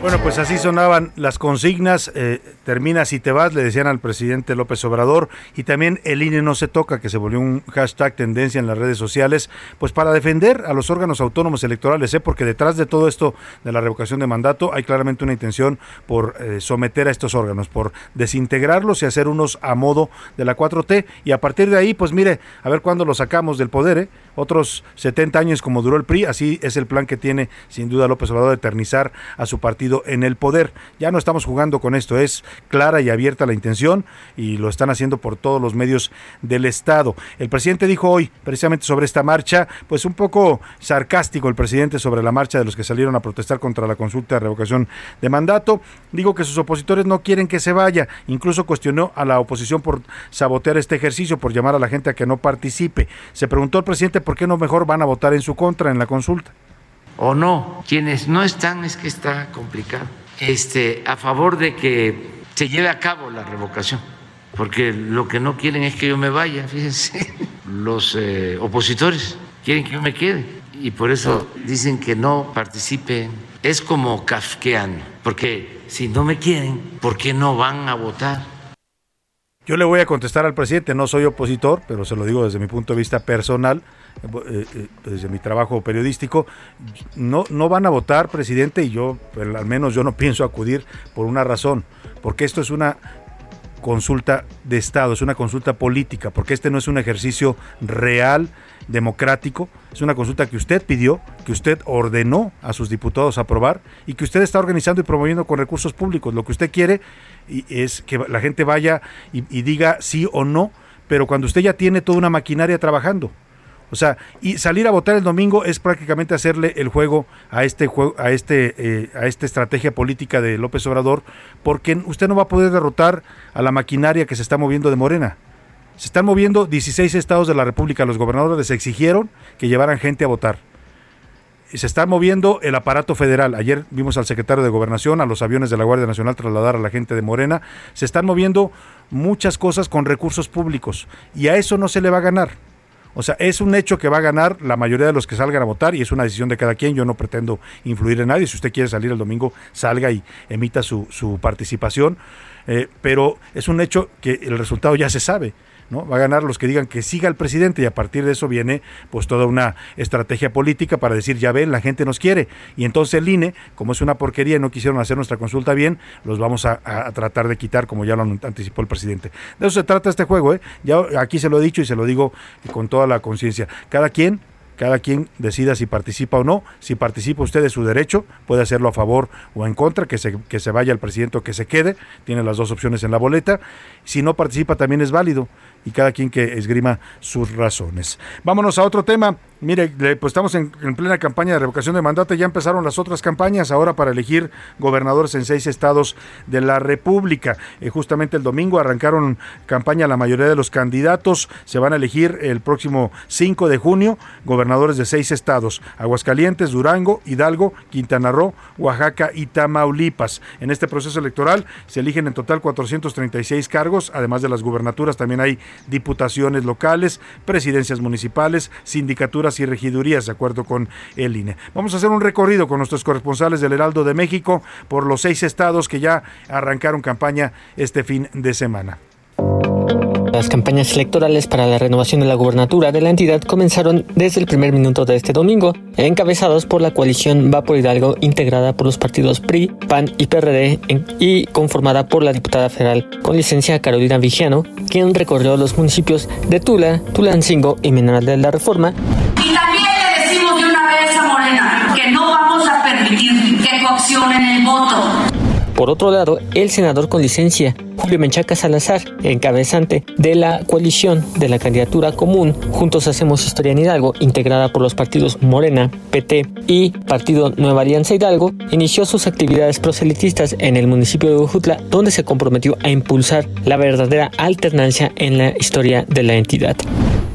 Bueno, pues así sonaban las consignas, eh, termina si te vas, le decían al presidente López Obrador, y también el INE no se toca, que se volvió un hashtag tendencia en las redes sociales, pues para defender a los órganos autónomos electorales, ¿eh? porque detrás de todo esto de la revocación de mandato hay claramente una intención por eh, someter a estos órganos, por desintegrarlos y hacer unos a modo de la 4T, y a partir de ahí, pues mire, a ver cuándo lo sacamos del poder, ¿eh? otros 70 años como duró el PRI, así es el plan que tiene sin duda López Obrador de eternizar a su partido en el poder. Ya no estamos jugando con esto, es clara y abierta la intención y lo están haciendo por todos los medios del Estado. El presidente dijo hoy, precisamente sobre esta marcha, pues un poco sarcástico el presidente sobre la marcha de los que salieron a protestar contra la consulta de revocación de mandato. Digo que sus opositores no quieren que se vaya, incluso cuestionó a la oposición por sabotear este ejercicio, por llamar a la gente a que no participe. Se preguntó el presidente por qué no mejor van a votar en su contra en la consulta o no. Quienes no están es que está complicado. Este, a favor de que se lleve a cabo la revocación, porque lo que no quieren es que yo me vaya, fíjense, los eh, opositores quieren que yo me quede y por eso dicen que no participen. Es como kafkeano, porque si no me quieren, ¿por qué no van a votar? Yo le voy a contestar al presidente, no soy opositor, pero se lo digo desde mi punto de vista personal, desde mi trabajo periodístico. No, no van a votar, presidente, y yo, al menos yo no pienso acudir por una razón, porque esto es una consulta de Estado, es una consulta política, porque este no es un ejercicio real, democrático, es una consulta que usted pidió, que usted ordenó a sus diputados aprobar y que usted está organizando y promoviendo con recursos públicos. Lo que usted quiere es que la gente vaya y diga sí o no, pero cuando usted ya tiene toda una maquinaria trabajando. O sea, y salir a votar el domingo es prácticamente hacerle el juego a este juego, a este, eh, a esta estrategia política de López Obrador, porque usted no va a poder derrotar a la maquinaria que se está moviendo de Morena. Se están moviendo 16 estados de la República. Los gobernadores les exigieron que llevaran gente a votar. Se está moviendo el aparato federal. Ayer vimos al secretario de Gobernación, a los aviones de la Guardia Nacional trasladar a la gente de Morena. Se están moviendo muchas cosas con recursos públicos. Y a eso no se le va a ganar. O sea, es un hecho que va a ganar la mayoría de los que salgan a votar y es una decisión de cada quien. Yo no pretendo influir en nadie. Si usted quiere salir el domingo, salga y emita su, su participación. Eh, pero es un hecho que el resultado ya se sabe. ¿No? Va a ganar los que digan que siga el presidente y a partir de eso viene pues toda una estrategia política para decir, ya ven, la gente nos quiere. Y entonces el INE, como es una porquería y no quisieron hacer nuestra consulta bien, los vamos a, tratar de quitar como ya lo anticipó el presidente. De eso se trata este juego, ¿eh? Ya aquí se lo he dicho y se lo digo con toda la conciencia. Cada quien cada quien decida si participa o no. Si participa usted de su derecho, puede hacerlo a favor o en contra, que se, que se vaya el presidente o que se quede. Tiene las dos opciones en la boleta. Si no participa también es válido y cada quien que esgrima sus razones. Vámonos a otro tema. Mire, pues estamos en, en, plena campaña de revocación de mandato. Ya empezaron las otras campañas ahora para elegir gobernadores en seis estados de la República. Eh, justamente el domingo arrancaron campaña la mayoría de los candidatos. Se van a elegir el próximo 5 de junio gobernadores de seis estados: Aguascalientes, Durango, Hidalgo, Quintana Roo, Oaxaca y Tamaulipas. En este proceso electoral se eligen en total 436 cargos. Además de las gubernaturas, también hay diputaciones locales, presidencias municipales, sindicaturas y regidurías, de acuerdo con el INE. Vamos a hacer un recorrido con nuestros corresponsales del Heraldo de México por los seis estados que ya arrancaron campaña este fin de semana. Las campañas electorales para la renovación de la gubernatura de la entidad comenzaron desde el primer minuto de este domingo, encabezados por la coalición Va por Hidalgo, integrada por los partidos PRI, PAN y PRD, y conformada por la diputada federal con licencia Carolina Vigiano, quien recorrió los municipios de Tula, Tulancingo y Mineral de la Reforma. Y también le decimos de una vez a Morena que no vamos a permitir que coaccionen el voto. Por otro lado, el senador con licencia, Julio Menchaca Salazar, encabezante de la coalición de la candidatura común Juntos Hacemos Historia en Hidalgo, integrada por los partidos Morena, PT y Partido Nueva Alianza Hidalgo, inició sus actividades proselitistas en el municipio de Ujutla, donde se comprometió a impulsar la verdadera alternancia en la historia de la entidad.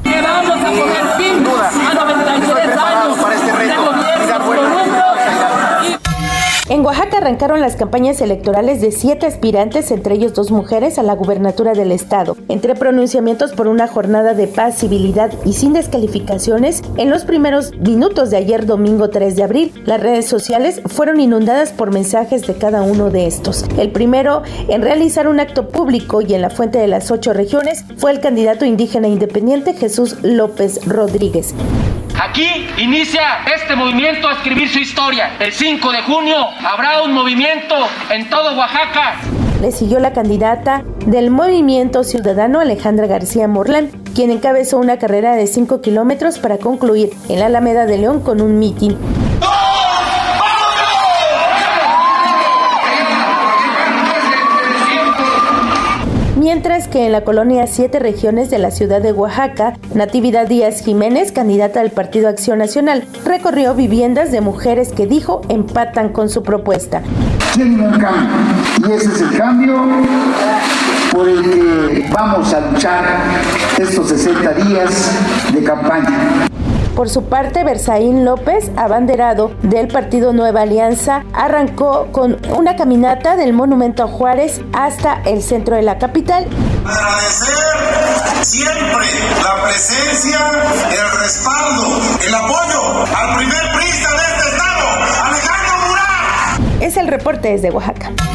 A En Oaxaca arrancaron las campañas electorales de siete aspirantes, entre ellos dos mujeres, a la gubernatura del estado. Entre pronunciamientos por una jornada de paz, civilidad y sin descalificaciones, en los primeros minutos de ayer domingo 3 de abril, las redes sociales fueron inundadas por mensajes de cada uno de estos. El primero en realizar un acto público y en la fuente de las ocho regiones fue el candidato indígena independiente Jesús López Rodríguez. Aquí inicia este movimiento a escribir su historia. El 5 de junio habrá un movimiento en todo Oaxaca. Le siguió la candidata del Movimiento Ciudadano Alejandra García Morlán, quien encabezó una carrera de 5 kilómetros para concluir en la Alameda de León con un mitin. Mientras que en la colonia Siete Regiones de la ciudad de Oaxaca, Natividad Díaz Jiménez, candidata del Partido Acción Nacional, recorrió viviendas de mujeres que dijo empatan con su propuesta. Tienen un cambio y ese es el cambio por el que vamos a luchar estos 60 días de campaña. Por su parte, Berzaín López, abanderado del partido Nueva Alianza, arrancó con una caminata del Monumento a Juárez hasta el centro de la capital. Agradecer siempre la presencia, el respaldo, el apoyo al primer prista de este estado, Alejandro Murat. Es el reporte desde Oaxaca.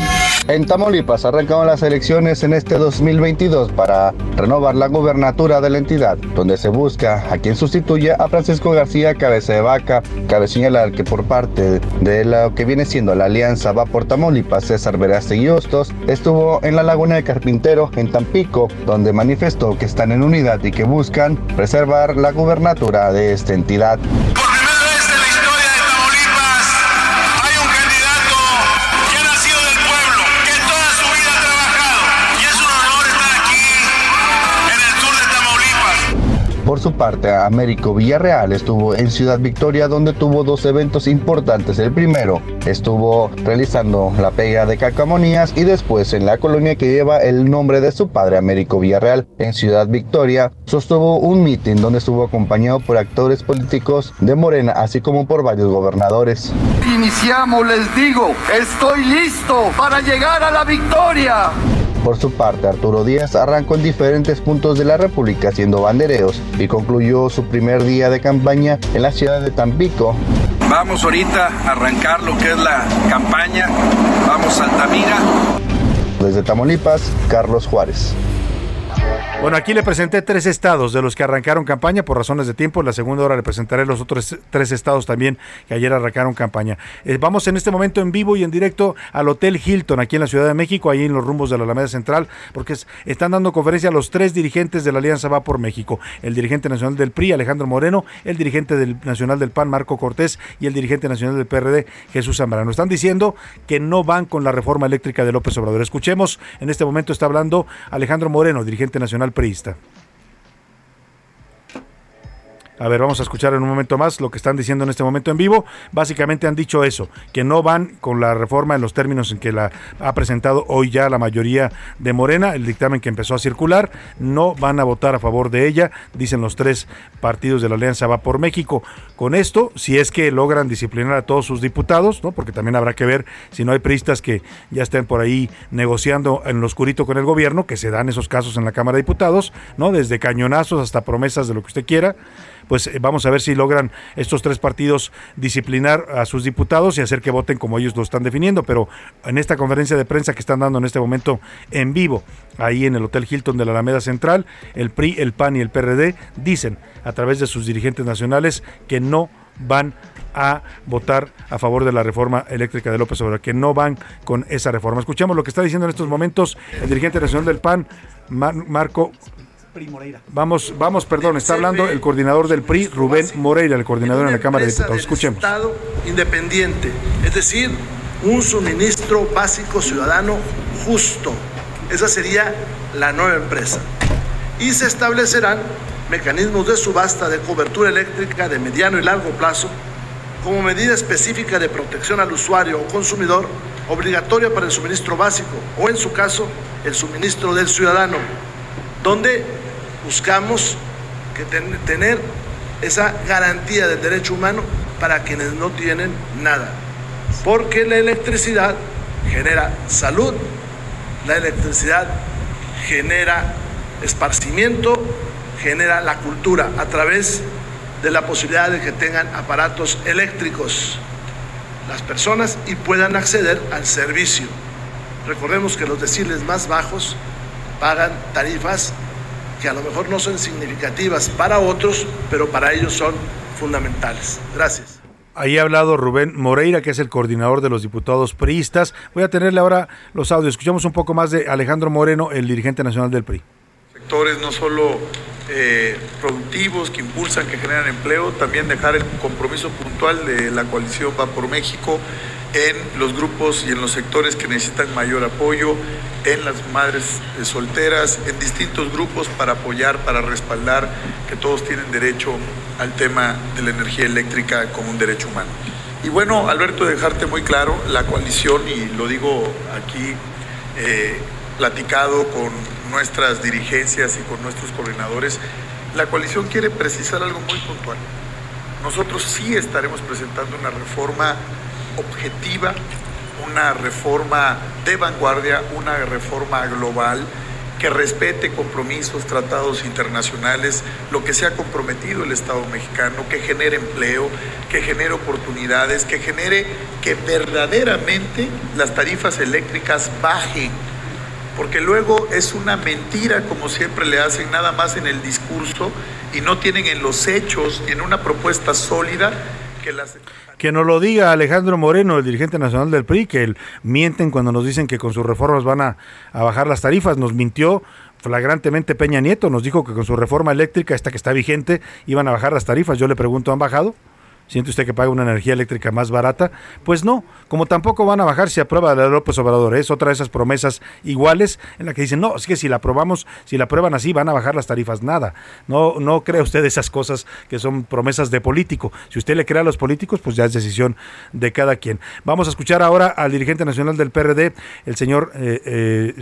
En Tamaulipas arrancaron las elecciones en este 2022 para renovar la gubernatura de la entidad, donde se busca a quien sustituya a Francisco García Cabeza de Vaca. Cabe señalar que por parte de lo que viene siendo la alianza Va por Tamaulipas, César Verástegui Hostos estuvo en la Laguna de Carpintero, en Tampico, donde manifestó que están en unidad y que buscan preservar la gubernatura de esta entidad. Parte, Américo Villarreal estuvo en Ciudad Victoria donde tuvo dos eventos importantes. El primero estuvo realizando la pega de cacamonías y después en la colonia que lleva el nombre de su padre, Américo Villarreal, en Ciudad Victoria, sostuvo un mitin donde estuvo acompañado por actores políticos de Morena, así como por varios gobernadores. Iniciamos, les digo, estoy listo para llegar a la victoria. Por su parte, Arturo Díaz arrancó en diferentes puntos de la República haciendo bandereos y concluyó su primer día de campaña en la ciudad de Tampico. Vamos ahorita a arrancar lo que es la campaña. Vamos a Altamira. Desde Tamaulipas, Carlos Juárez. Bueno, aquí le presenté tres estados de los que arrancaron campaña por razones de tiempo. En la segunda hora le presentaré los otros tres estados también que ayer arrancaron campaña. Eh, vamos en este momento en vivo y en directo al Hotel Hilton aquí en la Ciudad de México, ahí en los rumbos de la Alameda Central, porque están dando conferencia a los tres dirigentes de la Alianza Va por México. El dirigente nacional del PRI, Alejandro Moreno, el dirigente del nacional del PAN, Marco Cortés, y el dirigente nacional del PRD, Jesús Zambrano. Están diciendo que no van con la reforma eléctrica de López Obrador. Escuchemos, en este momento está hablando Alejandro Moreno, dirigente nacional priista. A ver, vamos a escuchar en un momento más lo que están diciendo en este momento en vivo. Básicamente han dicho eso, que no van con la reforma en los términos en que la ha presentado hoy ya la mayoría de Morena, el dictamen que empezó a circular, no van a votar a favor de ella, dicen los tres partidos de la Alianza Va por México. Con esto, si es que logran disciplinar a todos sus diputados, ¿no? porque también habrá que ver si no hay priistas que ya estén por ahí negociando en lo oscurito con el gobierno, que se dan esos casos en la Cámara de Diputados, ¿no? desde cañonazos hasta promesas de lo que usted quiera pues eh, vamos a ver si logran estos tres partidos disciplinar a sus diputados y hacer que voten como ellos lo están definiendo. Pero en esta conferencia de prensa que están dando en este momento en vivo, ahí en el Hotel Hilton de la Alameda Central, el PRI, el PAN y el PRD dicen a través de sus dirigentes nacionales que no van a votar a favor de la reforma eléctrica de López Obrador, que no van con esa reforma. Escuchemos lo que está diciendo en estos momentos el dirigente nacional del PAN, Marco Vamos, vamos, perdón, está hablando el coordinador del PRI, Rubén Moreira, el coordinador en la Cámara de Diputados. Escuchemos. Estado independiente, es decir, un suministro básico ciudadano justo. Esa sería la nueva empresa. Y se establecerán mecanismos de subasta de cobertura eléctrica de mediano y largo plazo como medida específica de protección al usuario o consumidor obligatoria para el suministro básico o en su caso el suministro del ciudadano, donde buscamos que tener esa garantía del derecho humano para quienes no tienen nada. Porque la electricidad genera salud, la electricidad genera esparcimiento, genera la cultura a través de la posibilidad de que tengan aparatos eléctricos las personas y puedan acceder al servicio. Recordemos que los deciles más bajos pagan tarifas que a lo mejor no son significativas para otros, pero para ellos son fundamentales. Gracias. Ahí ha hablado Rubén Moreira, que es el coordinador de los diputados priistas. Voy a tenerle ahora los audios. Escuchamos un poco más de Alejandro Moreno, el dirigente nacional del PRI. Sectores no solo eh, productivos que impulsan, que generan empleo, también dejar el compromiso puntual de la coalición Va por México en los grupos y en los sectores que necesitan mayor apoyo, en las madres solteras, en distintos grupos para apoyar, para respaldar que todos tienen derecho al tema de la energía eléctrica como un derecho humano. Y bueno, Alberto, dejarte muy claro, la coalición, y lo digo aquí eh, platicado con nuestras dirigencias y con nuestros coordinadores, la coalición quiere precisar algo muy puntual. Nosotros sí estaremos presentando una reforma objetiva, una reforma de vanguardia, una reforma global que respete compromisos, tratados internacionales, lo que se ha comprometido el Estado mexicano, que genere empleo, que genere oportunidades, que genere que verdaderamente las tarifas eléctricas bajen. Porque luego es una mentira, como siempre le hacen, nada más en el discurso y no tienen en los hechos, en una propuesta sólida que las que nos lo diga Alejandro Moreno, el dirigente nacional del PRI, que mienten cuando nos dicen que con sus reformas van a, a bajar las tarifas. Nos mintió flagrantemente Peña Nieto, nos dijo que con su reforma eléctrica, esta que está vigente, iban a bajar las tarifas. Yo le pregunto, ¿han bajado? ¿Siente usted que paga una energía eléctrica más barata? Pues no, como tampoco van a bajar si aprueba la López Obrador. Es otra de esas promesas iguales en la que dicen, no, es que si la aprobamos, si la aprueban así, van a bajar las tarifas. Nada. No, no crea usted esas cosas que son promesas de político. Si usted le crea a los políticos, pues ya es decisión de cada quien. Vamos a escuchar ahora al dirigente nacional del PRD, el señor eh, eh,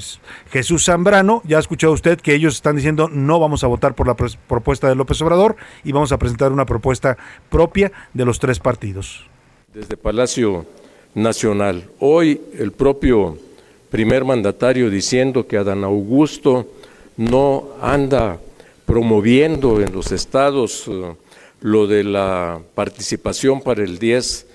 Jesús Zambrano. Ya escuchó usted que ellos están diciendo no vamos a votar por la propuesta de López Obrador y vamos a presentar una propuesta propia de los tres partidos. Desde Palacio Nacional, hoy el propio primer mandatario diciendo que Adán Augusto no anda promoviendo en los estados uh, lo de la participación para el 10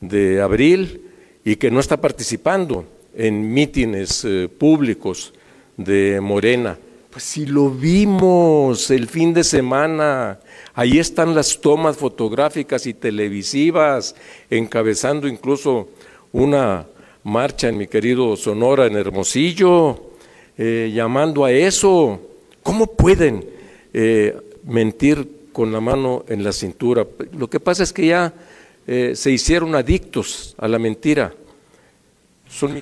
de abril y que no está participando en mítines uh, públicos de Morena. Pues si lo vimos el fin de semana, Ahí están las tomas fotográficas y televisivas, encabezando incluso una marcha en mi querido Sonora, en Hermosillo, eh, llamando a eso. ¿Cómo pueden eh, mentir con la mano en la cintura? Lo que pasa es que ya eh, se hicieron adictos a la mentira. Son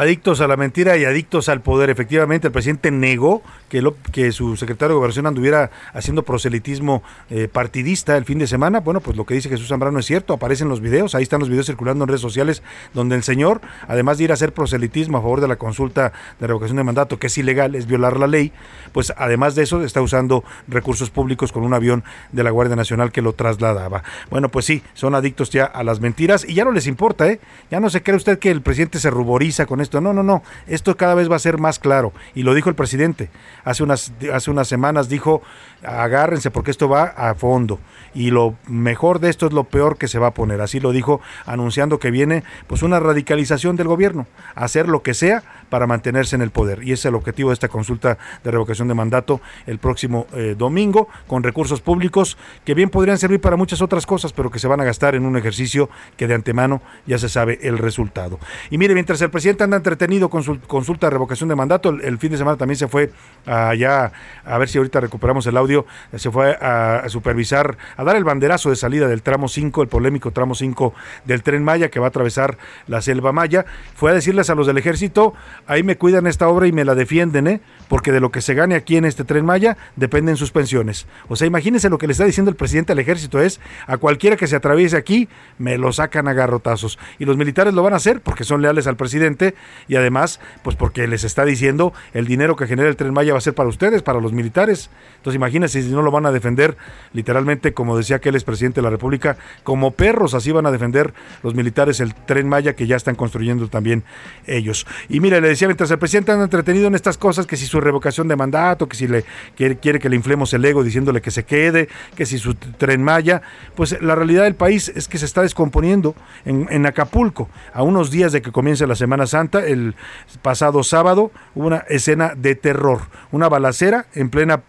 adictos a la mentira y adictos al poder. Efectivamente, el presidente negó que, lo, que su secretario de Gobernación anduviera haciendo proselitismo eh, partidista el fin de semana. Bueno, pues lo que dice Jesús Zambrano es cierto, aparecen los videos, ahí están los videos circulando en redes sociales, donde el señor, además de ir a hacer proselitismo a favor de la consulta de revocación de mandato, que es ilegal, es violar la ley, pues además de eso está usando recursos públicos con un avión de la Guardia Nacional que lo trasladaba. Bueno, pues sí, son adictos ya a las mentiras y ya no les importa, ¿eh? Ya no se cree usted que el presidente se ruboriza con esto. No, no, no. Esto cada vez va a ser más claro. Y lo dijo el presidente. Hace unas, hace unas semanas dijo, agárrense porque esto va a fondo. Y lo mejor de esto es lo peor que se va a poner. Así lo dijo, anunciando que viene pues una radicalización del gobierno. Hacer lo que sea para mantenerse en el poder. Y ese es el objetivo de esta consulta de revocación de mandato el próximo eh, domingo, con recursos públicos que bien podrían servir para muchas otras cosas, pero que se van a gastar en un ejercicio que de antemano ya se sabe el resultado. Y mire, mientras el presidente anda entretenido con su consulta de revocación de mandato, el, fin de semana también se fue allá, a ver si ahorita recuperamos el audio, se fue a, supervisar, a dar el banderazo de salida del tramo 5, el polémico tramo 5 del tren Maya que va a atravesar la selva Maya. Fue a decirles a los del ejército, ahí me cuidan esta obra y me la defienden, ¿eh? porque de lo que se gane aquí en este tren Maya dependen sus pensiones. O sea, imagínense lo que le está diciendo el presidente al ejército es, a cualquiera que se atraviese aquí, me lo sacan a garrotazos. Y los militares lo van a hacer porque son leales al presidente y además, pues porque les está diciendo el dinero que genera el tren Maya va a ser para ustedes, para los militares. Entonces imagínense si no lo van a defender literalmente, como decía aquel expresidente de la República, como perros, así van a defender los militares el tren Maya que ya están construyendo también ellos. Y mire, le decía, mientras el presidente anda entretenido en estas cosas, que si su revocación de mandato, que si le quiere, que le inflemos el ego diciéndole que se quede, que si su tren Maya, pues la realidad del país es que se está descomponiendo en, en Acapulco. A unos días de que comience la Semana Santa, el pasado sábado, hubo una escena de terror, una balacera en plena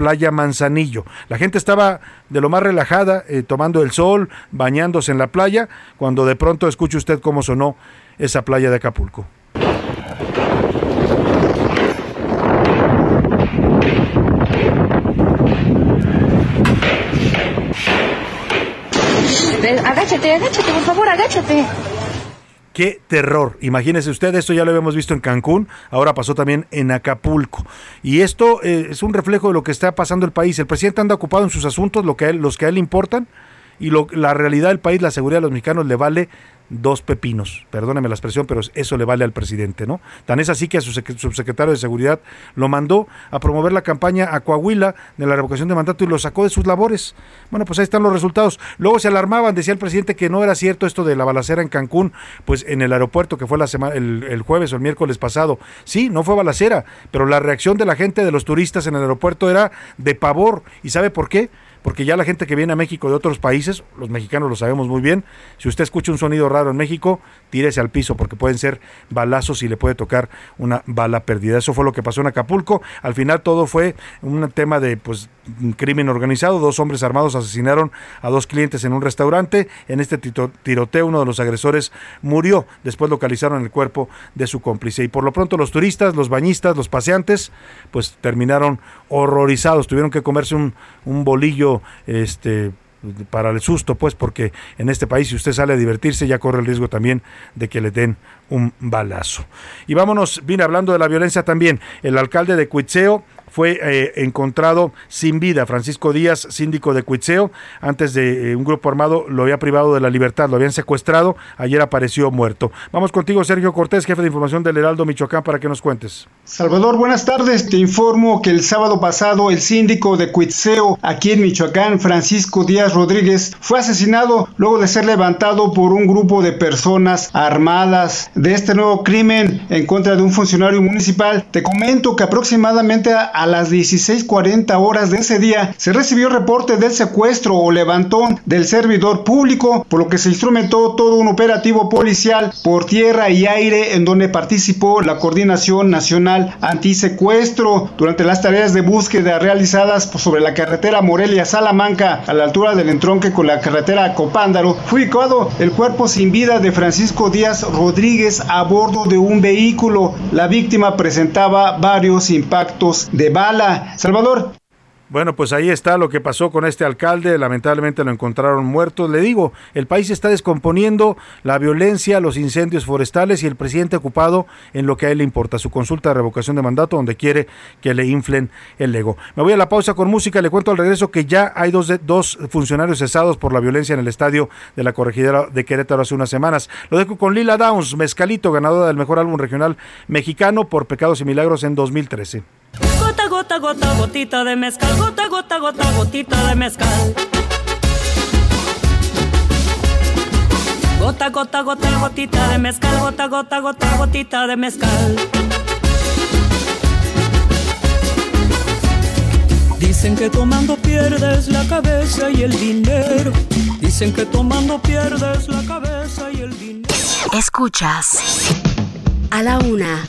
playa Manzanillo. La gente estaba de lo más relajada, eh, tomando el sol, bañándose en la playa, cuando de pronto escuche usted cómo sonó esa playa de Acapulco. Agáchate, agáchate, por favor, agáchate. Qué terror. Imagínese usted, esto ya lo habíamos visto en Cancún, ahora pasó también en Acapulco. Y esto eh, es un reflejo de lo que está pasando el país. El presidente anda ocupado en sus asuntos, lo que los que a él importan, y lo, la realidad del país, la seguridad de los mexicanos le vale dos pepinos. Perdóneme la expresión, pero eso le vale al presidente, ¿no? Tan es así que a su subsecretario de Seguridad lo mandó a promover la campaña a Coahuila de la revocación de mandato y lo sacó de sus labores. Bueno, pues ahí están los resultados. Luego se alarmaban, decía el presidente que no era cierto esto de la balacera en Cancún, pues en el aeropuerto que fue la semana, el, el jueves o el miércoles pasado. Sí, no fue balacera, pero la reacción de la gente, de los turistas en el aeropuerto era de pavor. ¿Y sabe por qué? Porque ya la gente que viene a México de otros países, los mexicanos lo sabemos muy bien, si usted escucha un sonido raro en México, tírese al piso porque pueden ser balazos y le puede tocar una bala perdida. Eso fue lo que pasó en Acapulco. Al final todo fue un tema de pues crimen organizado. Dos hombres armados asesinaron a dos clientes en un restaurante. En este tiroteo uno de los agresores murió. Después localizaron el cuerpo de su cómplice. Y por lo pronto los turistas, los bañistas, los paseantes, pues terminaron horrorizados. Tuvieron que comerse un, bolillo este para el susto, pues, porque en este país si usted sale a divertirse ya corre el riesgo también de que le den un balazo. Y vámonos, vine hablando de la violencia también. El alcalde de Cuitzeo fue eh, encontrado sin vida. Francisco Díaz, síndico de Cuitzeo, antes de eh, un grupo armado lo había privado de la libertad, lo habían secuestrado, ayer apareció muerto. Vamos contigo, Sergio Cortés, jefe de información del Heraldo Michoacán, para que nos cuentes. Salvador, buenas tardes. Te informo que el sábado pasado el síndico de Cuitzeo, aquí en Michoacán, Francisco Díaz Rodríguez, fue asesinado luego de ser levantado por un grupo de personas armadas de este nuevo crimen en contra de un funcionario municipal. Te comento que aproximadamente a a las 16:40 horas de ese día se recibió reporte del secuestro o levantón del servidor público, por lo que se instrumentó todo un operativo policial por tierra y aire en donde participó la Coordinación Nacional Antisecuestro. Durante las tareas de búsqueda realizadas sobre la carretera Morelia-Salamanca a la altura del entronque con la carretera Copándaro, fue ubicado el cuerpo sin vida de Francisco Díaz Rodríguez a bordo de un vehículo. La víctima presentaba varios impactos de bala. Salvador. Bueno, pues ahí está lo que pasó con este alcalde. Lamentablemente lo encontraron muerto. Le digo, el país está descomponiendo, la violencia, los incendios forestales y el presidente ocupado en lo que a él le importa, su consulta de revocación de mandato, donde quiere que le inflen el ego. Me voy a la pausa con música. Le cuento al regreso que ya hay dos, dos funcionarios cesados por la violencia en el estadio de la corregidora de Querétaro hace unas semanas. Lo dejo con Lila Downs, Mezcalito, ganadora del mejor álbum regional mexicano por Pecados y Milagros en 2013. Gota, gota, gota, gotita de mezcal. Gota, gota, gota, gotita de mezcal. Gota, gota, gota, gotita de mezcal. Gota, gota, gota, gotita de mezcal. Dicen que tomando pierdes la cabeza y el dinero. Dicen que tomando pierdes la cabeza y el dinero. Escuchas a la una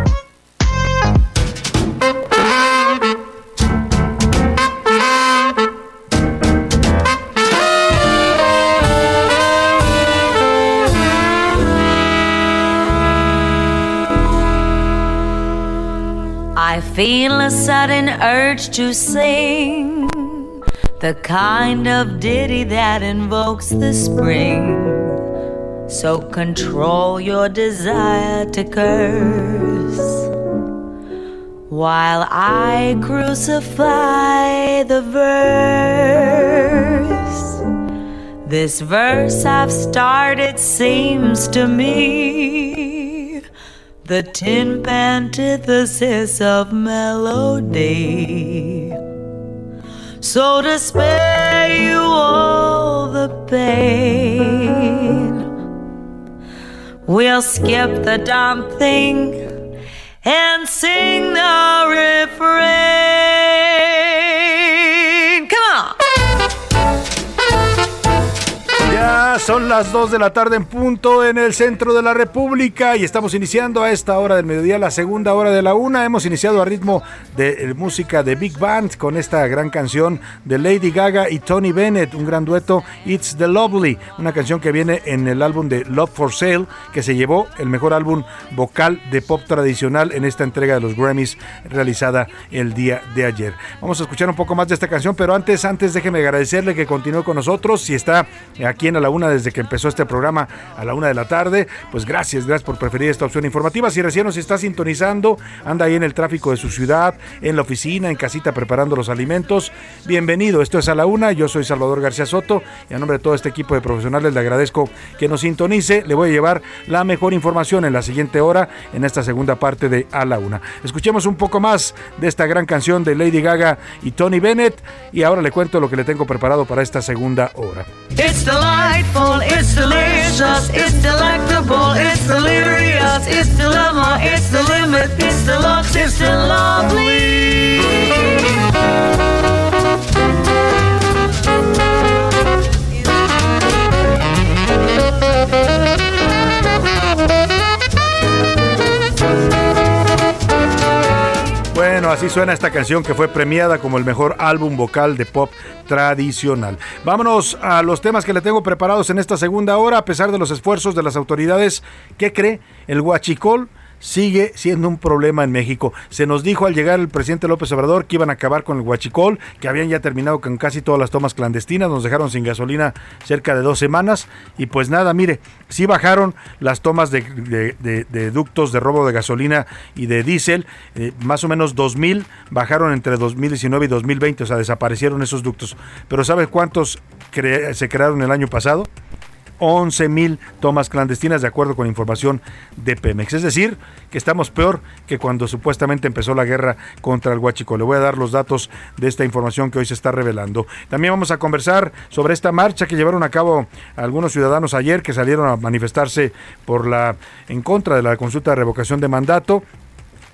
Feel a sudden urge to sing the kind of ditty that invokes the spring. So control your desire to curse while I crucify the verse. This verse I've started seems to me the tin antithesis of melody. So to spare you all the pain, we'll skip the dumb thing and sing the refrain. Come on. Son las 2 de la tarde en punto en el centro de la República y estamos iniciando a esta hora del mediodía, la segunda hora de la una. Hemos iniciado a ritmo de eh, música de Big Band con esta gran canción de Lady Gaga y Tony Bennett, un gran dueto, It's the Lovely, una canción que viene en el álbum de Love for Sale, que se llevó el mejor álbum vocal de pop tradicional en esta entrega de los Grammys realizada el día de ayer. Vamos a escuchar un poco más de esta canción, pero antes, antes déjeme agradecerle que continúe con nosotros. Si está aquí en la una desde que empezó este programa a la una de la tarde. Pues gracias, gracias por preferir esta opción informativa. Si recién nos está sintonizando, anda ahí en el tráfico de su ciudad, en la oficina, en casita preparando los alimentos. Bienvenido, esto es a la una. Yo soy Salvador García Soto y a nombre de todo este equipo de profesionales le agradezco que nos sintonice. Le voy a llevar la mejor información en la siguiente hora, en esta segunda parte de A la Una. Escuchemos un poco más de esta gran canción de Lady Gaga y Tony Bennett y ahora le cuento lo que le tengo preparado para esta segunda hora. It's delightful, it's delicious, it's delectable, it's delirious, it's dilemma, it's the limit, it's deluxe, it's lovely. Bueno, así suena esta canción que fue premiada como el mejor álbum vocal de pop tradicional. Vámonos a los temas que le tengo preparados en esta segunda hora, a pesar de los esfuerzos de las autoridades. ¿Qué cree? El huachicol sigue siendo un problema en México. Se nos dijo al llegar el presidente López Obrador que iban a acabar con el huachicol, que habían ya terminado con casi todas las tomas clandestinas, nos dejaron sin gasolina cerca de dos semanas y pues nada, mire, sí bajaron las tomas de, ductos de robo de gasolina y de diésel, eh, más o menos 2.000 bajaron entre 2019 y 2020, o sea, desaparecieron esos ductos. Pero ¿sabe cuántos se crearon el año pasado? 11 mil tomas clandestinas de acuerdo con información de Pemex. Es decir, que estamos peor que cuando supuestamente empezó la guerra contra el Huachico. Le voy a dar los datos de esta información que hoy se está revelando. También vamos a conversar sobre esta marcha que llevaron a cabo algunos ciudadanos ayer que salieron a manifestarse por la en contra de la consulta de revocación de mandato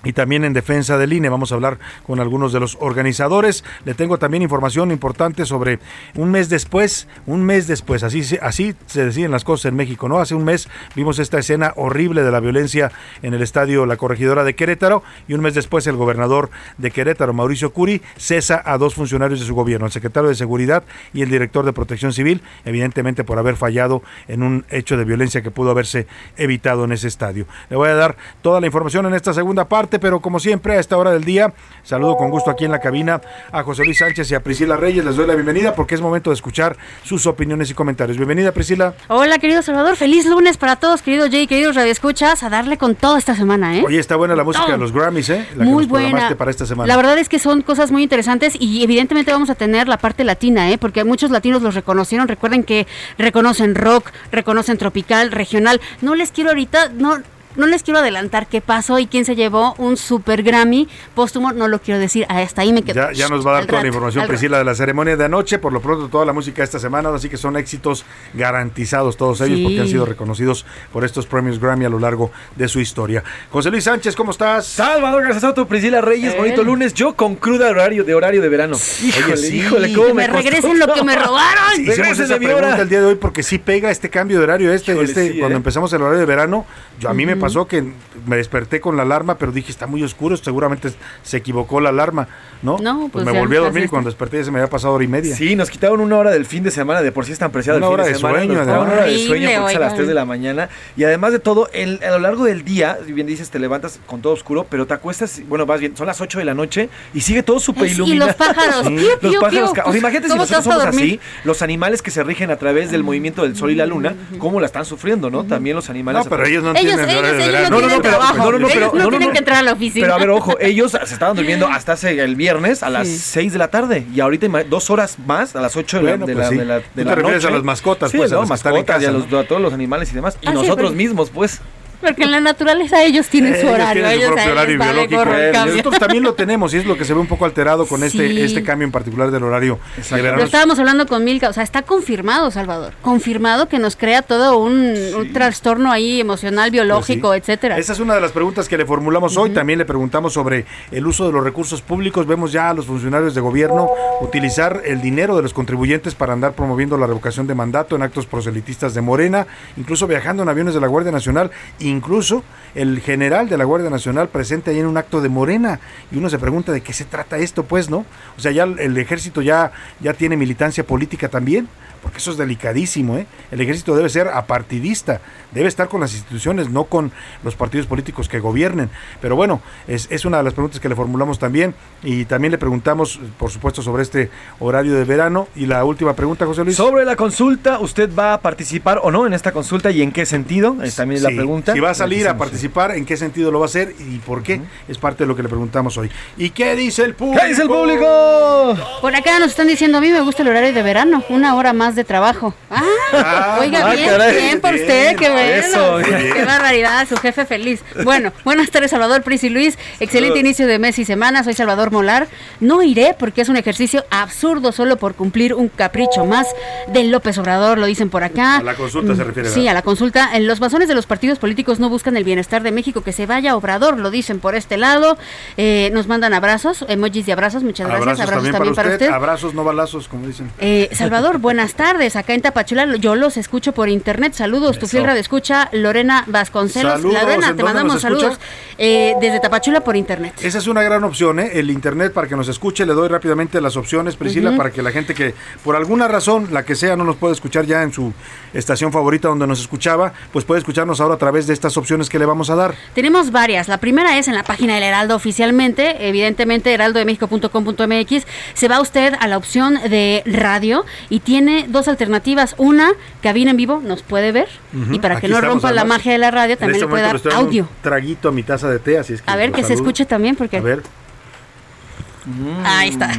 y también en defensa del INE. Vamos a hablar con algunos de los organizadores. Le tengo también información importante sobre un mes después, un mes después, así así se deciden las cosas en México, ¿no? Hace un mes vimos esta escena horrible de la violencia en el estadio La Corregidora de Querétaro y un mes después el gobernador de Querétaro, Mauricio Curi, cesa a dos funcionarios de su gobierno, el secretario de Seguridad y el director de Protección Civil, evidentemente por haber fallado en un hecho de violencia que pudo haberse evitado en ese estadio. Le voy a dar toda la información en esta segunda parte, pero como siempre a esta hora del día, saludo con gusto aquí en la cabina a José Luis Sánchez y a Priscila Reyes. Les doy la bienvenida porque es momento de escuchar sus opiniones y comentarios. Bienvenida Priscila. Hola, querido Salvador. Feliz lunes para todos, querido Jay, queridos radioescuchas. A darle con todo esta semana, ¿eh? Oye, está buena la música de los Grammys, ¿eh? La muy que nos programaste buena. para esta semana. La verdad es que son cosas muy interesantes y evidentemente vamos a tener la parte latina, ¿eh? Porque muchos latinos los reconocieron. Recuerden que reconocen rock, reconocen tropical, regional. No les quiero ahorita, no. No les quiero adelantar qué pasó y quién se llevó un super Grammy póstumo, no lo quiero decir, hasta ahí me quedo. Ya, ya nos va a dar toda la información, Priscila, de la ceremonia de anoche. Por lo pronto, toda la música de esta semana. Así que son éxitos garantizados todos ellos Sí. porque han sido reconocidos por estos premios Grammy a lo largo de su historia. José Luis Sánchez, ¿cómo estás? Salvador Soto, Priscila Reyes, bonito lunes. Yo con cruda horario de horario de verano. Híjole, sí. híjole, cómo Que me, me regresen lo que me robaron. Hicimos Regresen esa pregunta hora. el día de hoy porque sí pega este cambio de horario. Este, Híjole, este sí, cuando ¿eh? empezamos el horario de verano, yo a mí me Ujú. Pasó que me desperté con la alarma, pero dije está muy oscuro, seguramente se equivocó la alarma, ¿no? No, pues me ya, volví a dormir y cuando desperté ya se me había pasado hora y media. Sí, nos quitaron una hora del fin de semana, de por sí es tan preciado Una el fin hora de de semana. sueño, nos una hora de sueño porque es a las oigan. 3 de la mañana. Y además de todo, el- a lo largo del día, bien dices, te levantas con todo oscuro, pero te acuestas, bueno, vas bien, son las 8 de la noche y sigue todo súper sí, y iluminado. los pájaros, Sí. piu, Los pájaros. piu. O sea, imagínate si ¿Cómo te nosotros somos así, los animales que se rigen a través del movimiento del sol y la luna, cómo la están sufriendo, ¿no? También los animales. No, pero ellos no Ellos, entienden el ellos, horario de ellos verano. no, tienen pero- no, no, no, pero- no, no, no, tienen no. que entrar a la oficina. Pero a ver, ojo, ellos se estaban durmiendo hasta hace el viernes a las Sí. 6 de la tarde y ahorita dos horas más a las 8 de la, Bueno, de pues la, sí. de la, Tú de te la refieres a las mascotas, Sí, pues, a no, los mascotas y a, todos los animales y demás. Y Ah, sí, nosotros pero- mismos, pues. Porque en la naturaleza ellos tienen su Ellos horario. tienen su ellos ellos horario vale biológico. el cambio. Nosotros también lo tenemos y es lo que se ve un poco alterado con este, Sí. este cambio en particular del horario de. Lo estábamos hablando con Milka, o sea, está confirmado, Salvador. Confirmado que nos crea todo un, un trastorno ahí emocional, biológico, Pues sí. etcétera. Esa es una de las preguntas que le formulamos hoy. También le preguntamos sobre el uso de los recursos públicos. Vemos ya a los funcionarios de gobierno utilizar el dinero de los contribuyentes para andar promoviendo la revocación de mandato en actos proselitistas de Morena, incluso viajando en aviones de la Guardia Nacional, incluso el general de la Guardia Nacional presente ahí en un acto de Morena y uno se pregunta de qué se trata esto, pues, ¿no? O sea, ya el ejército ya, ya tiene militancia política también porque eso es delicadísimo. ¿eh? El ejército debe ser apartidista, debe estar con las instituciones, no con los partidos políticos que gobiernen. Pero bueno, es, es una de las preguntas que le formulamos también y también le preguntamos, por supuesto, sobre este horario de verano. Y la última pregunta, José Luis. Sobre la consulta, ¿usted va a participar o no en esta consulta y en qué sentido? Es también la pregunta. Si va a salir a participar, ¿en qué sentido lo va a hacer y por qué? Es parte de lo que le preguntamos hoy. ¿Y qué dice el público? ¿Qué dice el público? Por acá nos están diciendo, a mí me gusta el horario de verano, una hora más de trabajo. Ah, Ah, oiga, ah, bien, caray. bien por Bien, usted, qué bueno. qué barbaridad, su jefe feliz. Bueno, buenas tardes, Salvador Pris y Luis. Excelente inicio de mes y semana. Soy Salvador Molar. No iré porque es un ejercicio absurdo solo por cumplir un capricho más del López Obrador, lo dicen por acá. A la consulta se refiere, Sí, a la consulta. En los masones de los partidos políticos no buscan el bienestar de México, que se vaya Obrador, lo dicen por este lado. Eh, nos mandan abrazos, emojis de abrazos, muchas gracias. Abrazos, también, para, usted. Abrazos, no balazos, como dicen. Eh, Salvador, buenas tardes. Acá en Tapachula yo los escucho por internet. Saludos, tu fiel radio escucha Lorena Vasconcelos. Saludos, Lorena, ¿en te mandamos saludos eh, desde Tapachula por internet. Esa es una gran opción, ¿eh? el internet para que nos escuche. Le doy rápidamente las opciones, Priscila, para que la gente que por alguna razón, la que sea, no nos puede escuchar ya en su estación favorita donde nos escuchaba, pues puede escucharnos ahora a través de estas opciones que le vamos a dar. Tenemos varias. La primera es en la página del Heraldo oficialmente, evidentemente heraldodemexico.com.mx. Se va usted a la opción de radio y tiene dos alternativas. Una, cabina en vivo, nos puede ver. Y para que no rompa la magia de la radio, En también este le puede dar audio. Un traguito a mi taza de té, así es que. A ver, que se escuche también, porque... A ver. Ahí está.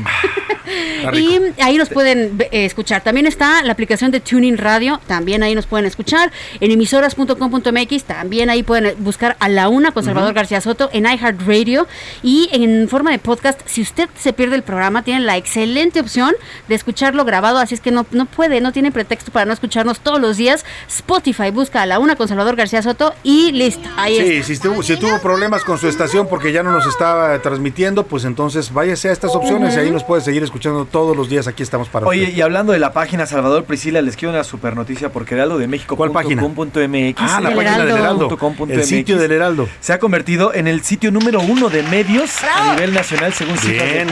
Y ahí nos pueden eh, escuchar. También está la aplicación de Tuning Radio, también ahí nos pueden escuchar. En emisoras.com.mx, también ahí pueden buscar a la una con Salvador. García Soto, en iHeartRadio. Y en forma de podcast, si usted se pierde el programa, tiene la excelente opción de escucharlo grabado, así es que no, no puede, no tiene pretexto para no escucharnos todos los días. Spotify, busca a la una con Salvador García Soto y listo. Ahí Sí, está. si tuvo, si tuvo problemas con su estación porque ya no nos estaba transmitiendo, pues entonces váyase a estas opciones y ahí nos puede seguir escuchando todos los días. Aquí estamos para Oye, usted. y hablando de la página Salvador Priscila, les quiero una super noticia porque Heraldo de México. ¿Cuál página? .com.mx, Ah, la página del Heraldo. El sitio del Heraldo. Se ha convertido en el sitio número uno de medios a nivel nacional según cifras de bien.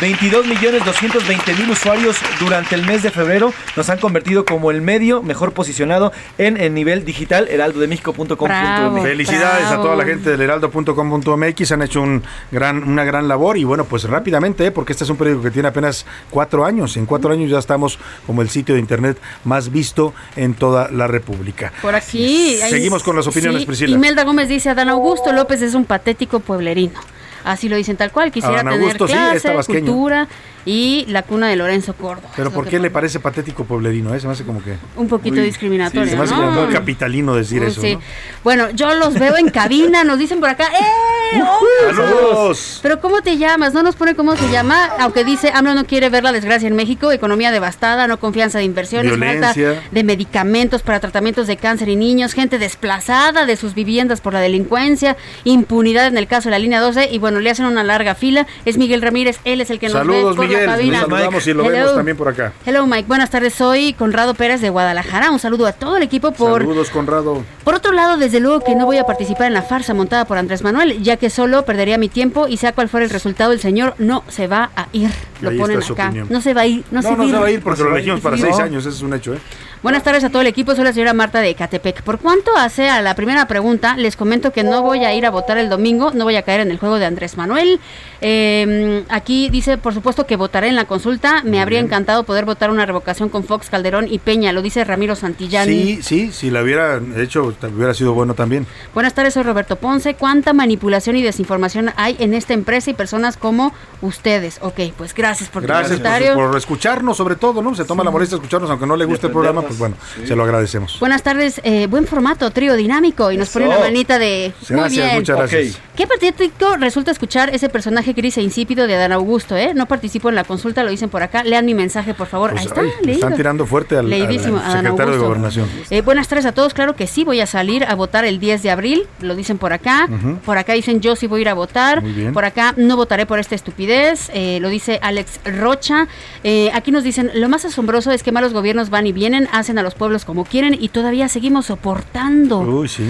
22 millones 220 mil usuarios durante el mes de febrero nos han convertido como el medio mejor posicionado en el nivel digital heraldodemexico.com.mx. Felicidades a toda la gente del heraldo.com.mx, han hecho un gran, una gran labor y bueno, pues rápidamente, ¿eh? porque este es un periódico que tiene apenas cuatro años, en cuatro años ya estamos como el sitio de internet más visto en toda la República. Por aquí. Seguimos con las opiniones, sí, Priscila. Imelda Gómez dice, Adán Augusto López es un patético pueblerino. Así lo dicen tal cual. Quisiera Adán tener Augusto, sí, clase, tabasqueño. cultura y la cuna de Lorenzo Córdoba. Pero ¿por qué le parece patético pueblerino? eh? Se me hace como que... Un poquito discriminatorio, sí, se me hace ¿no? como muy capitalino decir Uy, eso, sí. ¿no? Bueno, yo los veo en cabina, nos dicen por acá, ¡eh! ¡Saludos! Pero ¿cómo te llamas? No nos pone cómo se llama, aunque dice, AMLO no quiere ver la desgracia en México, economía devastada, no confianza de inversiones, falta de medicamentos para tratamientos de cáncer y niños, gente desplazada de sus viviendas por la delincuencia, impunidad en el caso de la línea 12 y bueno, le hacen una larga fila. Es Miguel Ramírez, él es el que nos Saludos, ve por Miguel. cabina. Nos saludamos y lo Hello. vemos también por acá. Hello Mike, buenas tardes. Soy Conrado Pérez de Guadalajara. Un saludo a todo el equipo por Saludos, Conrado. por otro lado, desde luego que no voy a participar en la farsa montada por Andrés Manuel, ya que solo perdería mi tiempo y sea cual fuera el resultado, el señor no se va a ir. Lo Ahí ponen acá. No se va a ir, no, No, se, no, va se va a ir porque lo elegimos para seis años, ese es un hecho, ¿eh? Buenas tardes a todo el equipo, soy la señora Marta de Catepec. Por cuanto hace a la primera pregunta, les comento que no voy a ir a votar el domingo, no voy a caer en el juego de Andrés Manuel. Eh, aquí dice, por supuesto, que votaré en la consulta. Me habría encantado poder votar una revocación con Fox, Calderón y Peña, lo dice Ramiro Santillán. Sí, sí, si la hubiera hecho, hubiera sido bueno también. Buenas tardes, soy Roberto Ponce. ¿Cuánta manipulación y desinformación hay en esta empresa y personas como ustedes? Ok, pues gracias por tu Gracias por, comentario. por escucharnos, sobre todo, ¿no? Se toma la molestia de escucharnos, aunque no le guste el programa, pues bueno, se lo agradecemos. Buenas tardes, eh, buen formato, trío dinámico. Y nos pone una manita de. Muy Gracias, bien. muchas gracias. Qué patético resulta escuchar ese personaje gris e insípido de Adán Augusto, ¿eh? No participo en la consulta, lo dicen por acá. Lean mi mensaje, por favor. Pues, Ahí está, ay, leído. están tirando fuerte al, al secretario de. Gobernación. Eh, buenas tardes a todos, claro que sí, voy a salir a votar el 10 de abril, lo dicen por acá. Por acá dicen yo sí voy a ir a votar. Muy bien. Por acá no votaré por esta estupidez, eh, lo dice Alex Rocha. Eh, aquí nos dicen, lo más asombroso es que malos gobiernos van y vienen, hacen a los pueblos como quieren y todavía seguimos soportando. Uy, sí.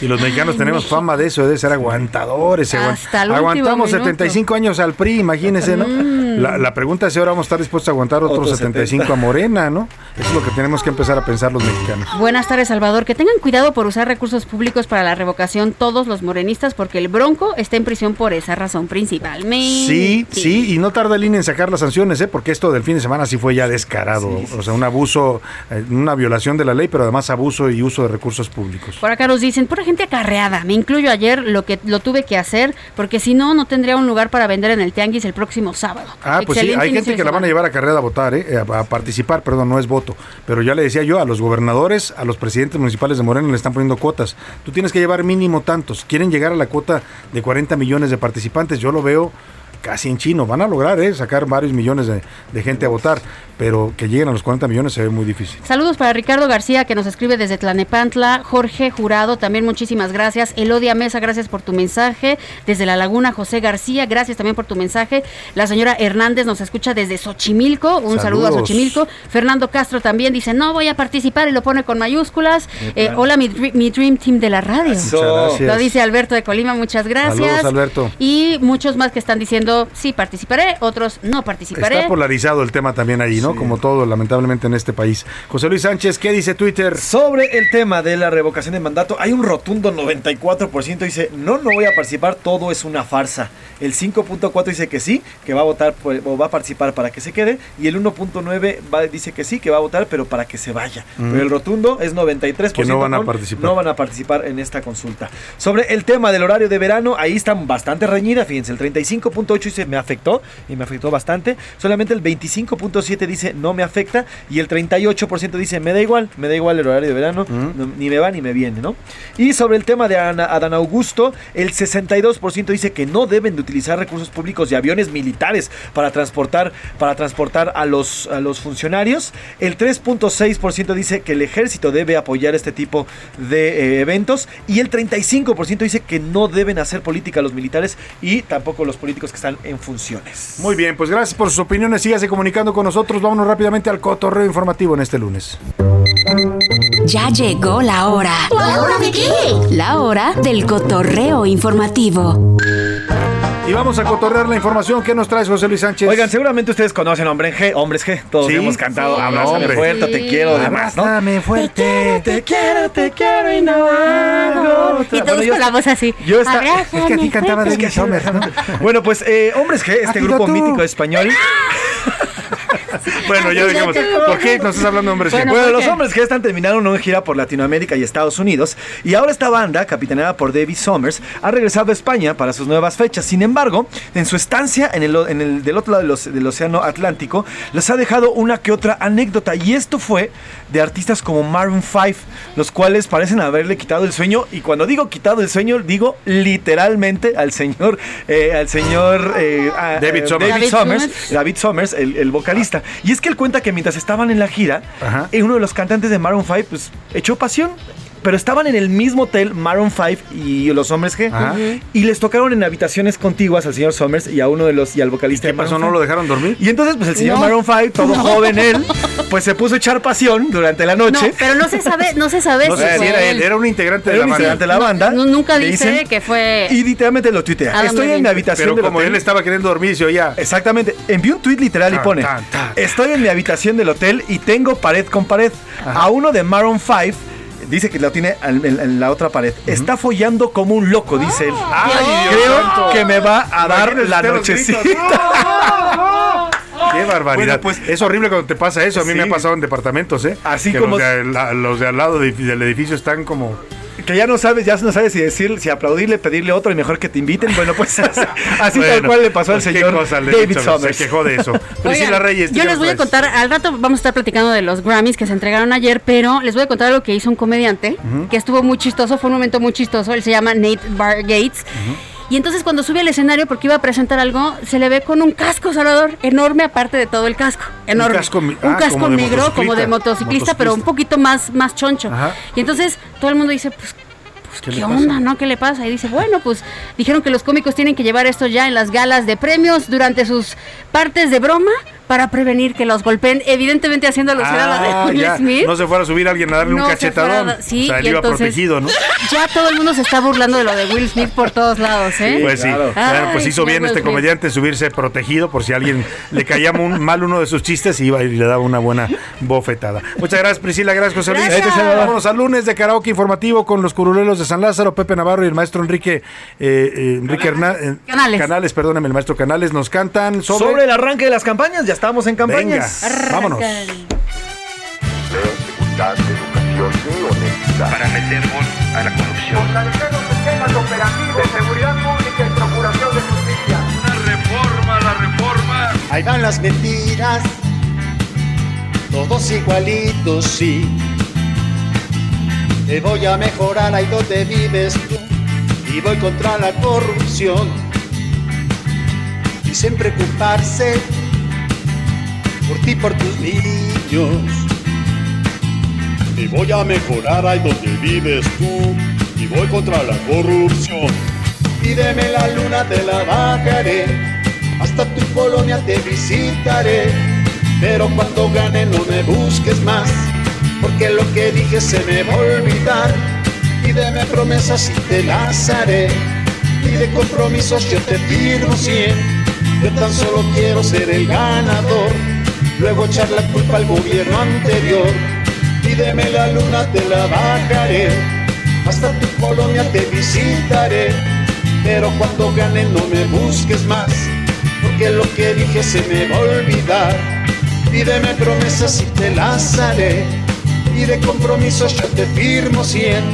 Y los mexicanos Ay, tenemos México. fama de eso, de ser aguantadores. aguant- Hasta el Aguantamos minuto. 75 años al PRI, imagínense, ¿no? Mm. La, la pregunta es si ahora vamos a estar dispuestos a aguantar otros Otros 75 a 70. Morena, ¿no? Eso es lo que tenemos que empezar a pensar los mexicanos. Buenas tardes, Salvador. Que tengan cuidado por usar recursos públicos para la revocación todos los morenistas, porque el Bronco está en prisión por esa razón principalmente. Sí, sí, y no tarda el INE en sacar las sanciones, ¿eh? porque esto del fin de semana sí fue ya descarado. O sea, un abuso, eh, una violación de la ley, pero además abuso y uso de recursos públicos. Por acá nos dicen, pura gente acarreada. Me incluyo ayer lo que lo tuve que hacer, porque si no, no tendría un lugar para vender en el Tianguis el próximo sábado. Ah, pues sí, hay gente que la van a llevar a carrera a votar, ¿eh? a, a participar, perdón, no es voto. Pero ya le decía yo, a los gobernadores, a los presidentes municipales de Moreno le están poniendo cuotas. Tú tienes que llevar mínimo tantos. Quieren llegar a la cuota de 40 millones de participantes. Yo lo veo casi en chino. Van a lograr ¿eh? sacar varios millones de, de gente a votar, pero que lleguen a los 40 millones se ve muy difícil. Saludos para Ricardo García, que nos escribe desde Tlanepantla. Jorge Jurado, también muchísimas gracias. Elodia Mesa, gracias por tu mensaje. Desde La Laguna, José García, gracias también por tu mensaje. La señora Hernández nos escucha desde Xochimilco. Un saludo a. Xochimilco. Fernando Castro también dice, no voy a participar y lo pone con mayúsculas. Eh, hola, mi, dr- mi Dream Team de la radio. Muchas gracias. Lo dice Alberto de Colima, muchas gracias. Saludos, Alberto. Y muchos más que están diciendo, sí, participaré, otros no participaré. Está polarizado el tema también ahí, ¿no? Como todo, lamentablemente, en este país. José Luis Sánchez, ¿qué dice Twitter? Sobre el tema de la revocación de mandato, hay un rotundo 94% dice, no, no voy a participar, todo es una farsa. El 5.4 dice que sí, que va a votar por- o va a participar para que se quede. Y el 1.9 va- dice que sí, que va a votar, pero para que se vaya. Pero el rotundo es 93%. Que no van a participar. No van a participar en esta consulta. Sobre el tema del horario de verano, ahí están bastante reñidas. Fíjense, el 35.8 dice me afectó y me afectó bastante. Solamente el 25.7 dice no me afecta. Y el 38% dice me da igual, me da igual el horario de verano, no- ni me va ni me viene, ¿no? Y sobre el tema de Ana- Adán Augusto, el 62% dice que no deben de utilizar recursos públicos y aviones militares para transportar, para transportar a, los, a los funcionarios. El 3.6% dice que el ejército debe apoyar este tipo de eh, eventos. Y el 35% dice que no deben hacer política los militares y tampoco los políticos que están en funciones. Muy bien, pues gracias por sus opiniones. Sígase comunicando con nosotros. Vámonos rápidamente al cotorreo informativo en este lunes. Ya llegó la hora. ¿La hora de qué? La hora del cotorreo informativo. Y vamos a cotorrear la información que nos traes, José Luis Sánchez. Oigan, seguramente ustedes conocen Hombre G, Hombres G. Todos Sí. hemos cantado Sí. Abrázame Hombre. fuerte, te quiero, demás, ¿no? Abrázame fuerte. Te quiero, te quiero y no hago. Y todos con la voz así. Yo esta- Abrázame es que así cantaba fuerte. David Sommer, ¿no? Bueno, pues eh, Hombres G, este grupo tú. mítico español. Bueno, ya dejemos. ¿Por qué nos estás hablando de hombres Bueno, G? los hombres que están terminaron una gira por Latinoamérica y Estados Unidos y ahora esta banda, capitaneada por David Summers, ha regresado a España para sus nuevas fechas. Sin embargo, en su estancia en el, en el- del otro lado del Océano Atlántico, les ha dejado una que otra anécdota y esto fue de artistas como Maroon 5, los cuales parecen haberle quitado el sueño y cuando digo quitado el sueño, digo literalmente al señor, eh, al señor eh, a- David eh, Summers. David Summers. David Summers, el, el vocalista. Y es que él cuenta que mientras estaban en la gira, Ajá. eh, uno de los cantantes de Maroon 5 pues echó pasión. Pero estaban en el mismo hotel Maroon 5 y los hombres G. Ajá. Y les tocaron en habitaciones contiguas al señor Summers y a uno de los y al vocalista. ¿Qué Maroon pasó? ¿No 5. lo dejaron dormir? Y entonces, pues el señor No. Maroon 5, todo No. joven él, pues se puso a echar pasión durante la No, noche. pero no se sabe, no se sabe No si fue era él, él. era un integrante de la banda. integrante de la banda. No, nunca le dice dicen, que fue. Y literalmente lo tuitea. Adam Estoy en mi habitación Pero del como hotel. él estaba queriendo dormir, se oía. Exactamente. Envió un tuit literal y pone: tan, tan. Estoy en mi habitación del hotel y tengo pared con pared. A uno de Maroon 5. Dice que lo tiene en, en- en la otra pared. Está follando como un loco, dice él. Ay, Dios Creo santo. que me va a dar la nochecita. Qué barbaridad. Bueno, pues, es horrible cuando te pasa eso. A mí Sí. me ha pasado en departamentos, ¿eh? Así Que como- Los de, al- los de al lado de- del edificio están como. Que ya no sabes, ya no sabes si decir, si aplaudirle, pedirle otro y mejor que te inviten. Bueno, pues así, así tal cual le pasó al pues, señor cosa, le- David se- Summers. Se quejó de eso. Priscila Oigan, Reyes. yo ¿qué les voy a nos contar, al rato vamos a estar platicando de los Grammys que se entregaron ayer, pero les voy a contar algo que hizo un comediante que estuvo muy chistoso, fue un momento muy chistoso, él se llama Nate Bar Gates. Y entonces cuando sube al escenario porque iba a presentar algo, se le ve con un casco, Salvador, enorme aparte de todo el casco. Enorme. casco, Un ah, casco como de negro como de motociclista. motociclista, pero un poquito más, más choncho. Ajá. Y entonces todo el mundo dice, pues, pues, ¿Qué ¿qué, le onda, pasa? no? ¿Qué le pasa? Y dice, bueno, pues dijeron que los cómicos tienen que llevar esto ya en las galas de premios durante sus partes de broma para prevenir que los golpeen, evidentemente haciendo alusión a la de Ah, Will. Smith. No se fuera a subir alguien a darle No un se cachetadón. fuera a- sí, o sea, él y iba entonces- protegido, ¿no? Ya todo el mundo se está burlando de lo de Will Smith por todos lados, ¿eh? Pues sí. Bueno, pues Ay, hizo bien este Smith. comediante subirse protegido por si a alguien le caía mu- mal uno de sus chistes y iba y le daba una buena bofetada. Muchas gracias Priscila, gracias José Luis. Gracias. Vámonos al lunes de karaoke informativo con los curuleros de San Lázaro, Pepe Navarro y el maestro Enrique, eh, eh, Enrique Herná- eh, Canales. Canales, perdóname, el maestro Canales nos cantan sobre, Sobre el arranque de las campañas, ya estamos en campañas. Venga, vámonos. seguridad, educación y honestidad. Para meter gol a la corrupción. Fortalecer los sistemas operativos de seguridad pública y procuración de justicia. Una reforma, la reforma. Ahí van las mentiras, todos igualitos, sí. Te voy a mejorar ahí donde vives tú y voy contra la corrupción. Y sin preocuparse por ti, por tus niños. Te voy a mejorar ahí donde vives tú y voy contra la corrupción. Pídeme la luna, te la bajaré, hasta tu colonia te visitaré. Pero cuando gane no me busques más, porque lo que dije se me va a olvidar. Pídeme promesas y te las haré, y de compromisos yo te firmo cien. Yo tan solo quiero ser el ganador, luego echar la culpa al gobierno anterior. Pídeme la luna, te la bajaré, hasta tu colonia te visitaré. Pero cuando gane no me busques más, porque lo que dije se me va a olvidar. Pídeme promesas y te las haré, y de compromisos yo te firmo cien.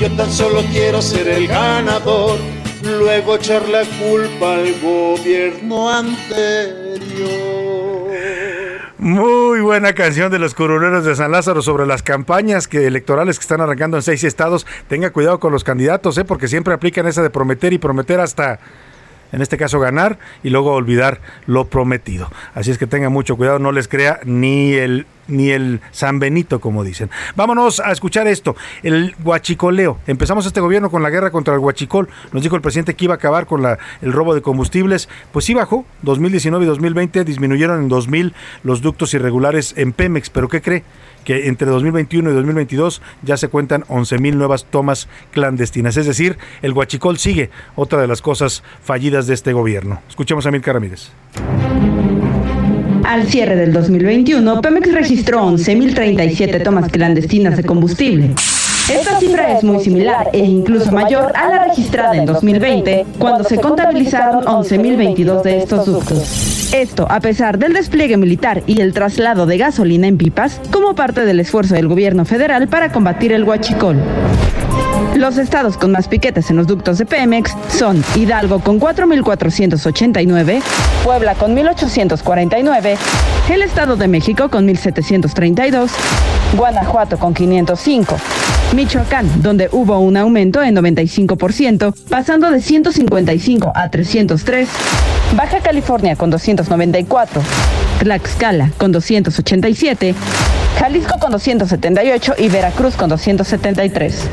Yo tan solo quiero ser el ganador, luego echar la culpa al gobierno anterior. Muy buena canción de los curuleros de San Lázaro sobre las campañas que electorales que están arrancando en seis estados. Tenga cuidado con los candidatos, ¿eh? porque siempre aplican esa de prometer y prometer hasta, en este caso, ganar y luego olvidar lo prometido. Así es que tenga mucho cuidado, no les crea ni el ni el San Benito, como dicen. Vámonos a escuchar esto, el huachicoleo. Empezamos este gobierno con la guerra contra el huachicol. Nos dijo el presidente que iba a acabar con la- el robo de combustibles. Pues sí bajó. 2019 y 2020 disminuyeron en 2.000 los ductos irregulares en Pemex. ¿Pero qué cree? que entre 2021 y 2022 ya se cuentan 11.000 nuevas tomas clandestinas. Es decir, el huachicol sigue, otra de las cosas fallidas de este gobierno. Escuchemos a Milka Ramírez. Al cierre del 2021, Pemex registró 11.037 tomas clandestinas de combustible. Esta cifra es muy similar e incluso mayor a la registrada en 2020, cuando se contabilizaron 11.022 de estos ductos. Esto a pesar del despliegue militar y el traslado de gasolina en pipas como parte del esfuerzo del gobierno federal para combatir el huachicol. Los estados con más piquetes en los ductos de Pemex son Hidalgo con 4.489, Puebla con 1.849, el Estado de México con 1.732, Guanajuato con 505, Michoacán, donde hubo un aumento en 95%, pasando de 155 a 303, Baja California con 294, Tlaxcala con 287, Jalisco con 278 y Veracruz con 273.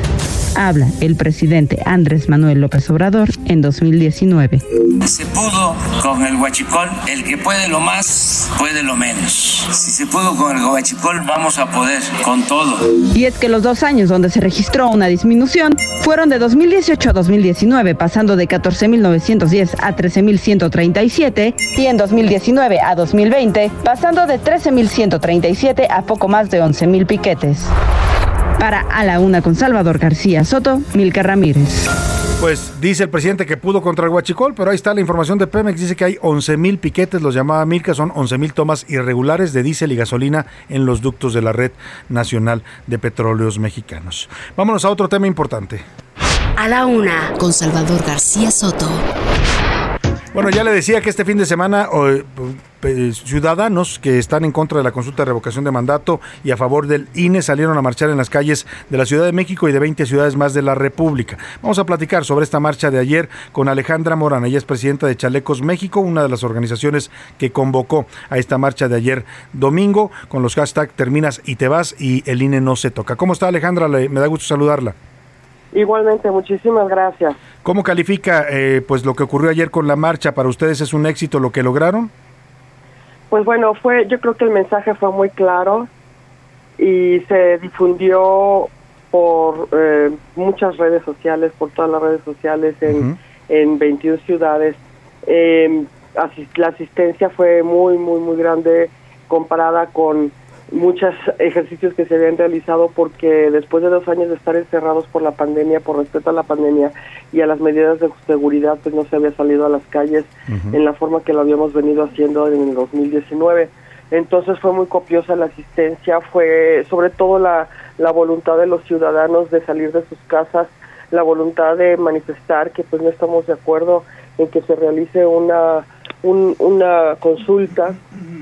Habla el presidente Andrés Manuel López Obrador en 2019. Se pudo con el huachicol, el que puede lo más, puede lo menos. Si se pudo con el huachicol, vamos a poder con todo. Y es que los dos años donde se registró una disminución fueron de 2018 a 2019, pasando de 14.910 a 13.137, y en 2019 a 2020, pasando de 13.137 a poco más de 11.000 piquetes. Para A la Una con Salvador García Soto, Milka Ramírez. Pues dice el presidente que pudo contra el huachicol, pero ahí está la información de Pemex. Dice que hay 11.000 piquetes, los llamaba Milka, son 11.000 tomas irregulares de diésel y gasolina en los ductos de la Red Nacional de Petróleos Mexicanos. Vámonos a otro tema importante. A la una, con Salvador García Soto. Bueno, ya le decía que este fin de semana eh, ciudadanos que están en contra de la consulta de revocación de mandato y a favor del INE salieron a marchar en las calles de la Ciudad de México y de 20 ciudades más de la República. Vamos a platicar sobre esta marcha de ayer con Alejandra Morán. Ella es presidenta de Chalecos México, una de las organizaciones que convocó a esta marcha de ayer domingo con los hashtags terminas y te vas y el INE no se toca. ¿Cómo está Alejandra? me da gusto saludarla. Igualmente, muchísimas gracias. ¿Cómo califica eh, pues lo que ocurrió ayer con la marcha? ¿Para ustedes es un éxito lo que lograron? Pues bueno, fue, yo creo que el mensaje fue muy claro y se difundió por eh, muchas redes sociales, por todas las redes sociales en, en 21 ciudades. Eh, la asistencia fue muy, muy, muy grande comparada con muchos ejercicios que se habían realizado porque después de dos años de estar encerrados por la pandemia, por respeto a la pandemia y a las medidas de seguridad, pues no se había salido a las calles en la forma que lo habíamos venido haciendo en el 2019. Entonces fue muy copiosa la asistencia, fue sobre todo la, la voluntad de los ciudadanos de salir de sus casas, la voluntad de manifestar que pues no estamos de acuerdo en que se realice una una consulta,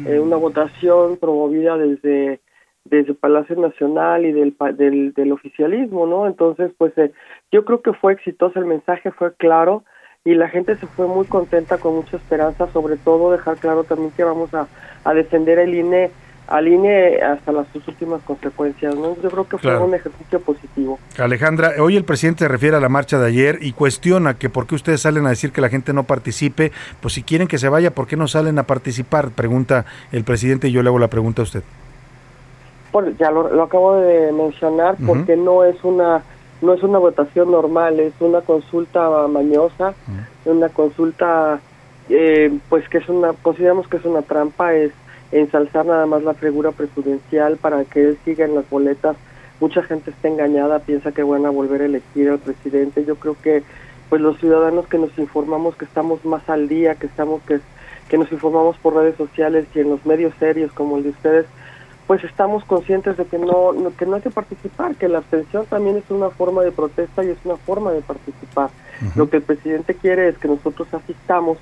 eh, una votación promovida desde desde Palacio Nacional y del, del, del oficialismo, ¿no? Entonces, pues eh, yo creo que fue exitoso, el mensaje fue claro y la gente se fue muy contenta, con mucha esperanza, sobre todo dejar claro también que vamos a, a defender el INE alinee hasta las sus últimas consecuencias. ¿no? Yo creo que fue un ejercicio positivo. Alejandra, hoy el presidente se refiere a la marcha de ayer y cuestiona que por qué ustedes salen a decir que la gente no participe, pues si quieren que se vaya, ¿por qué no salen a participar? Pregunta el presidente y yo le hago la pregunta a usted. Bueno, ya lo, acabo de mencionar porque no es una no es una votación normal, es una consulta mañosa, una consulta eh, pues que es una consideramos que es una trampa, es ensalzar nada más la figura presidencial para que él siga en las boletas. Mucha gente está engañada, piensa que van a volver a elegir al presidente. Yo creo que pues los ciudadanos que nos informamos que estamos más al día, que estamos que que nos informamos por redes sociales y en los medios serios como el de ustedes, pues estamos conscientes de que no, que no hay que participar, que la abstención también es una forma de protesta y es una forma de participar. Lo que el presidente quiere es que nosotros asistamos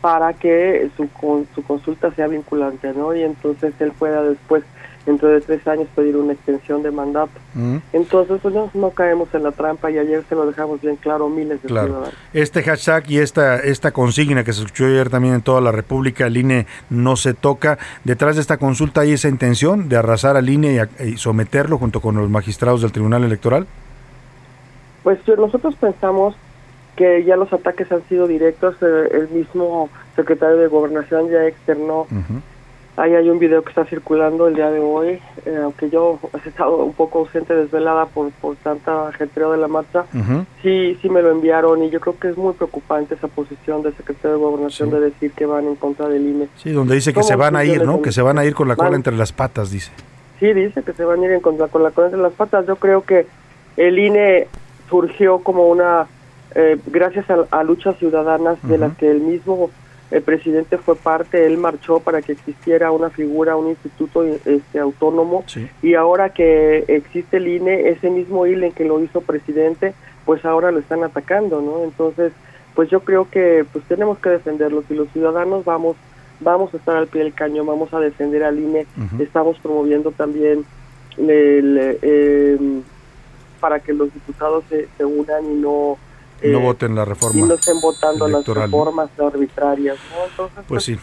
para que su, su consulta sea vinculante, ¿no? Y entonces él pueda después, dentro de tres años, pedir una extensión de mandato. Mm. Entonces, pues no, caemos en la trampa y ayer se lo dejamos bien claro miles de ciudadanos. Este hashtag y esta, esta consigna que se escuchó ayer también en toda la República, el INE no se toca, detrás de esta consulta hay esa intención de arrasar al INE y, someterlo junto con los magistrados del Tribunal Electoral. Pues nosotros pensamos que ya los ataques han sido directos. Eh, el mismo secretario de Gobernación ya externó. Ahí hay un video que está circulando el día de hoy, eh, aunque yo he estado un poco ausente, desvelada por, por tanta ajetreo de la marcha. Sí, sí me lo enviaron y yo creo que es muy preocupante esa posición del secretario de Gobernación de decir que van en contra del INE. Sí, donde dice que se van a ir, ¿no? Que se van a ir con la cola entre las patas, dice. Sí, dice que se van a ir en contra, con la cola entre las patas. Yo creo que el INE surgió como una eh, gracias a, luchas ciudadanas de las que el mismo el presidente fue parte, él marchó para que existiera una figura, un instituto este, autónomo. Y ahora que existe el INE, ese mismo INE que lo hizo presidente, pues ahora lo están atacando, ¿no? Entonces, pues yo creo que pues tenemos que defenderlos y los ciudadanos vamos vamos a estar al pie del cañón, vamos a defender al INE, estamos promoviendo también el, em, para que los diputados se, se unan y no no eh, voten la reforma. Y no estén votando las reformas arbitrarias. Entonces, pues, pues, sí.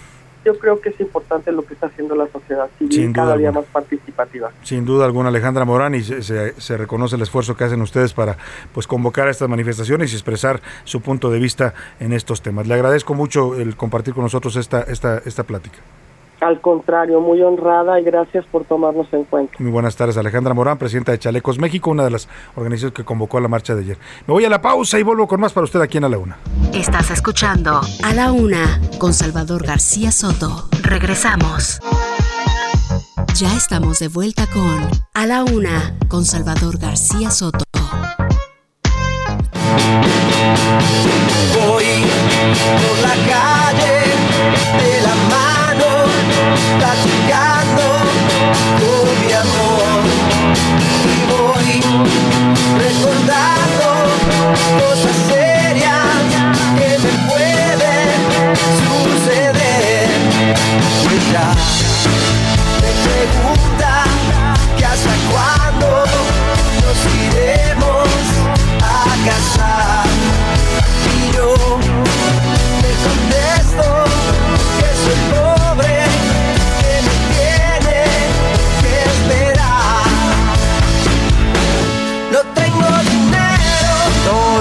Yo creo que es importante lo que está haciendo la sociedad civil, cada día más participativa. Sin duda alguna, Alejandra Morán, y se, se, reconoce el esfuerzo que hacen ustedes para pues convocar a estas manifestaciones y expresar su punto de vista en estos temas. Le agradezco mucho el compartir con nosotros esta, esta, esta plática. Al contrario, muy honrada y gracias por tomarnos en cuenta. Muy buenas tardes, Alejandra Morán, presidenta de Chalecos México, una de las organizaciones que convocó a la marcha de ayer. Me voy a la pausa y vuelvo con más para usted aquí en A la Una. Estás escuchando A la Una con Salvador García Soto. Regresamos. Ya estamos de vuelta con A la Una con Salvador García Soto. Voy por la calle cosas serias que me pueden suceder. Pues.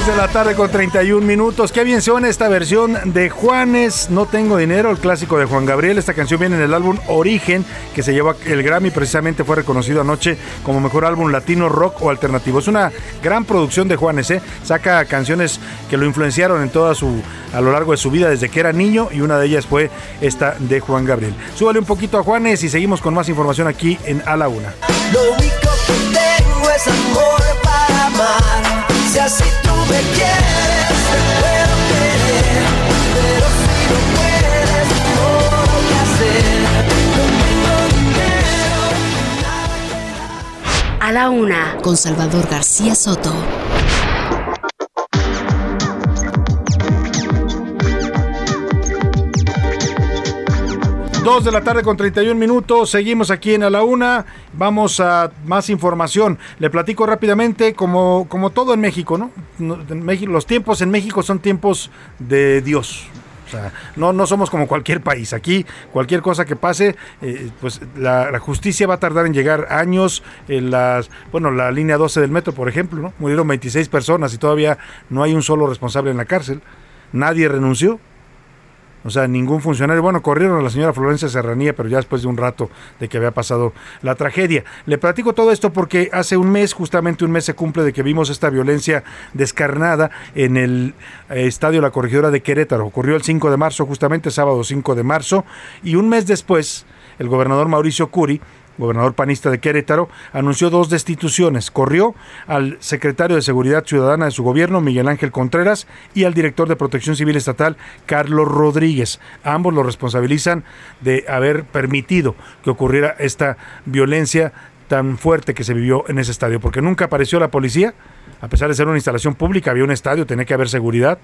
De la tarde con 31 minutos. Qué bien suena esta versión de Juanes, No Tengo Dinero, el clásico de Juan Gabriel. Esta canción viene en el álbum Origen, que se llevó el Grammy, precisamente fue reconocido anoche como mejor álbum latino, rock o alternativo. Es una gran producción de Juanes, ¿eh? Saca canciones que lo influenciaron en toda su, a lo largo de su vida desde que era niño y una de ellas fue esta de Juan Gabriel. Súbale un poquito a Juanes y seguimos con más información aquí en A la Una. Lo único que tengo es amor para amar. Si así tú me quieres, te puedo querer. Pero si no puedes, no lo que hacer. No tengo dinero. A la una, con Salvador García Soto. Dos de la tarde con 31 minutos, seguimos aquí en A la Una, vamos a más información. Le platico rápidamente, como, como todo en México, ¿no? México- Los tiempos en México son tiempos de Dios. O sea, no, no somos como cualquier país. Aquí, cualquier cosa que pase, eh, pues la, la justicia va a tardar en llegar años. En las, bueno, la línea 12 del metro, por ejemplo, ¿no? Murieron 26 personas y todavía no hay un solo responsable en la cárcel. Nadie renunció. O sea, ningún funcionario. Bueno, corrieron a la señora Florencia Serranía, pero ya después de un rato de que había pasado la tragedia. Le platico todo esto porque hace un mes, justamente un mes se cumple de que vimos esta violencia descarnada en el eh, estadio La Corregidora de Querétaro. Ocurrió el 5 de marzo, justamente sábado 5 de marzo. Y un mes después, el gobernador Mauricio Curi gobernador panista de Querétaro, anunció dos destituciones. Corrió al secretario de Seguridad Ciudadana de su gobierno, Miguel Ángel Contreras, y al director de Protección Civil Estatal, Carlos Rodríguez. Ambos lo responsabilizan de haber permitido que ocurriera esta violencia tan fuerte que se vivió en ese estadio, porque nunca apareció la policía, a pesar de ser una instalación pública, había un estadio, tenía que haber seguridad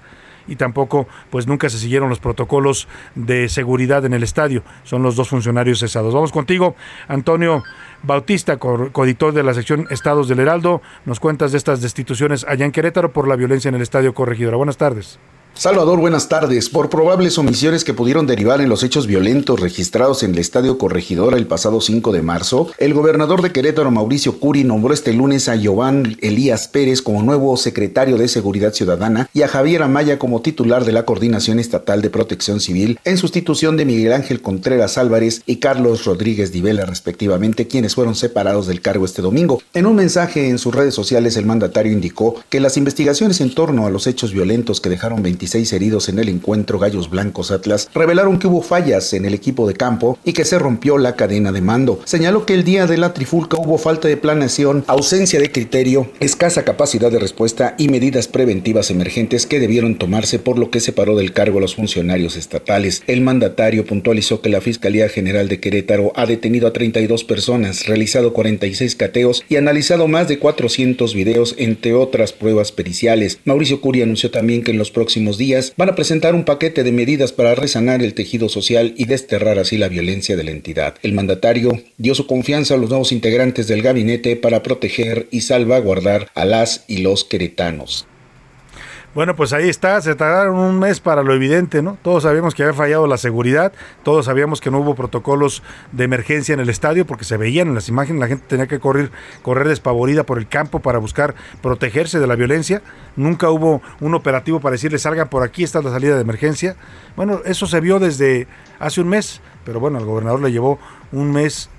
y tampoco pues nunca se siguieron los protocolos de seguridad en el estadio. Son los dos funcionarios cesados. Vamos contigo, Antonio Bautista, co- coeditor de la sección Estados del Heraldo. Nos cuentas de estas destituciones allá en Querétaro por la violencia en el estadio Corregidora. Buenas tardes. Salvador, buenas tardes. Por probables omisiones que pudieron derivar en los hechos violentos registrados en el Estadio Corregidora el pasado 5 de marzo, el gobernador de Querétaro, Mauricio Curi, nombró este lunes a Giovanni Elías Pérez como nuevo secretario de Seguridad Ciudadana y a Javier Amaya como titular de la Coordinación Estatal de Protección Civil, en sustitución de Miguel Ángel Contreras Álvarez y Carlos Rodríguez Divela, respectivamente, quienes fueron separados del cargo este domingo. En un mensaje en sus redes sociales, el mandatario indicó que las investigaciones en torno a los hechos violentos que dejaron 26 heridos en el encuentro Gallos Blancos Atlas revelaron que hubo fallas en el equipo de campo y que se rompió la cadena de mando. Señaló que el día de la trifulca hubo falta de planeación, ausencia de criterio, escasa capacidad de respuesta y medidas preventivas emergentes que debieron tomarse por lo que separó del cargo a los funcionarios estatales. El mandatario puntualizó que la Fiscalía General de Querétaro ha detenido a 32 personas, realizado 46 cateos y analizado más de 400 videos, entre otras pruebas periciales. Mauricio Curi anunció también que en los próximos días van a presentar un paquete de medidas para resanar el tejido social y desterrar así la violencia de la entidad. El mandatario dio su confianza a los nuevos integrantes del gabinete para proteger y salvaguardar a las y los queretanos. Bueno, pues ahí está, se tardaron un mes para lo evidente, ¿no? Todos sabíamos que había fallado la seguridad, todos sabíamos que no hubo protocolos de emergencia en el estadio porque se veían en las imágenes, la gente tenía que correr, correr despavorida por el campo para buscar protegerse de la violencia. Nunca hubo un operativo para decirle salgan por aquí, está la salida de emergencia. Bueno, eso se vio desde hace un mes, pero bueno, al gobernador le llevó un mes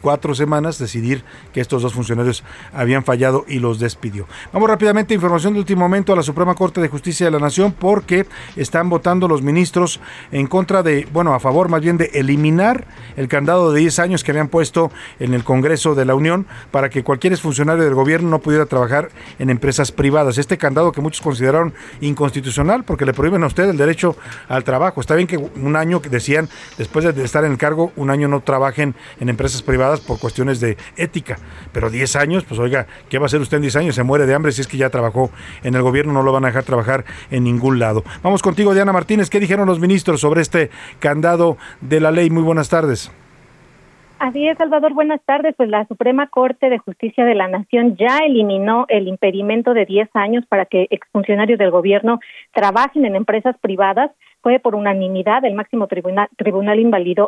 cuatro semanas decidir que estos dos funcionarios habían fallado y los despidió. Vamos rápidamente, información de último momento a la Suprema Corte de Justicia de la Nación porque están votando los ministros en contra de, bueno, a favor más bien de eliminar el candado de 10 años que habían puesto en el Congreso de la Unión para que cualquier funcionario del gobierno no pudiera trabajar en empresas privadas. Este candado que muchos consideraron inconstitucional porque le prohíben a usted el derecho al trabajo. Está bien que un año, decían, después de estar en el cargo, un año no trabajen en empresas privadas por cuestiones de ética. Pero 10 años, pues oiga, ¿qué va a hacer usted en 10 años? Se muere de hambre si es que ya trabajó en el gobierno, no lo van a dejar trabajar en ningún lado. Vamos contigo, Diana Martínez. ¿Qué dijeron los ministros sobre este candado de la ley? Muy buenas tardes. Así es, Salvador, buenas tardes. Pues la Suprema Corte de Justicia de la Nación ya eliminó el impedimento de 10 años para que exfuncionarios del gobierno trabajen en empresas privadas. Fue por unanimidad el máximo tribunal, tribunal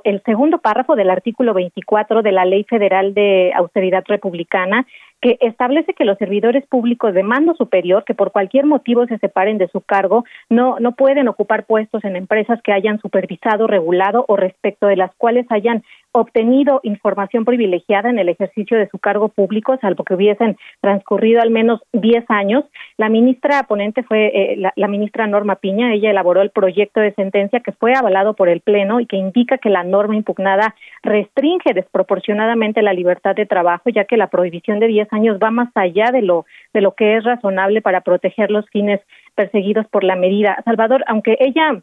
el segundo párrafo del artículo 24 de la Ley Federal de Austeridad Republicana que establece que los servidores públicos de mando superior que por cualquier motivo se separen de su cargo no, no pueden ocupar puestos en empresas que hayan supervisado, regulado o respecto de las cuales hayan obtenido información privilegiada en el ejercicio de su cargo público, salvo que hubiesen transcurrido al menos 10 años. La ministra ponente fue eh, la, la, ministra Norma Piña. Ella elaboró el proyecto de sentencia que fue avalado por el Pleno y que indica que la norma impugnada restringe desproporcionadamente la libertad de trabajo, ya que la prohibición de 10 años va más allá de lo, de lo que es razonable para proteger los fines perseguidos por la medida. Salvador, aunque ella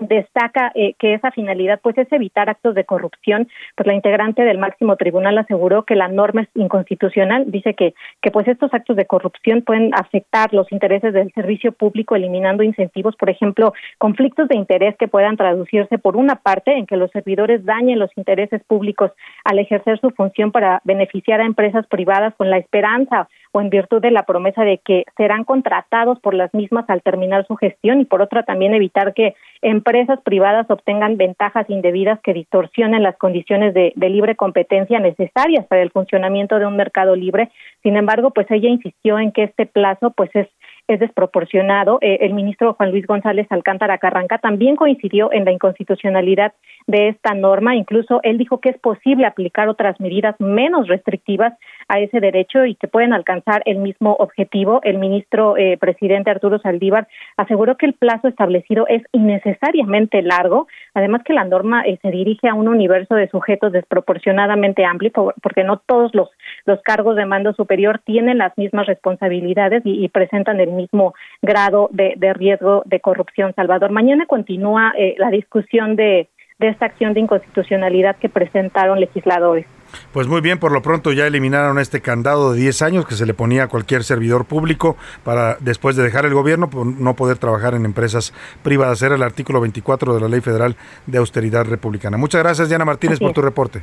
destaca eh, que esa finalidad pues es evitar actos de corrupción pues la integrante del máximo tribunal aseguró que la norma es inconstitucional dice que que pues estos actos de corrupción pueden afectar los intereses del servicio público eliminando incentivos por ejemplo conflictos de interés que puedan traducirse por una parte en que los servidores dañen los intereses públicos al ejercer su función para beneficiar a empresas privadas con la esperanza o en virtud de la promesa de que serán contratados por las mismas al terminar su gestión y por otra también evitar que empresas privadas obtengan ventajas indebidas que distorsionen las condiciones de, de, libre competencia necesarias para el funcionamiento de un mercado libre. Sin embargo, pues ella insistió en que este plazo pues es es desproporcionado. Eh, el ministro Juan Luis González Alcántara Carranca también coincidió en la inconstitucionalidad de esta norma. Incluso él dijo que es posible aplicar otras medidas menos restrictivas a ese derecho y que pueden alcanzar el mismo objetivo. El ministro eh, presidente Arturo Saldívar aseguró que el plazo establecido es innecesariamente largo, además que la norma eh, se dirige a un universo de sujetos desproporcionadamente amplio, porque no todos los, los cargos de mando superior tienen las mismas responsabilidades y, y presentan el mismo grado de, de, riesgo de corrupción. Salvador, mañana continúa eh, la discusión de, de esta acción de inconstitucionalidad que presentaron legisladores. Pues muy bien, por lo pronto ya eliminaron este candado de 10 años que se le ponía a cualquier servidor público para después de dejar el gobierno no poder trabajar en empresas privadas. Era el artículo 24 de la Ley Federal de Austeridad Republicana. Muchas gracias, Diana Martínez, por tu reporte.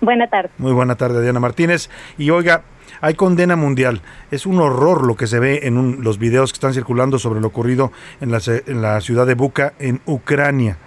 Buena tarde. Muy buena tarde, Diana Martínez. Y oiga, hay condena mundial. Es un horror lo que se ve en los videos que están circulando sobre lo ocurrido en la, ciudad de Buka, en Ucrania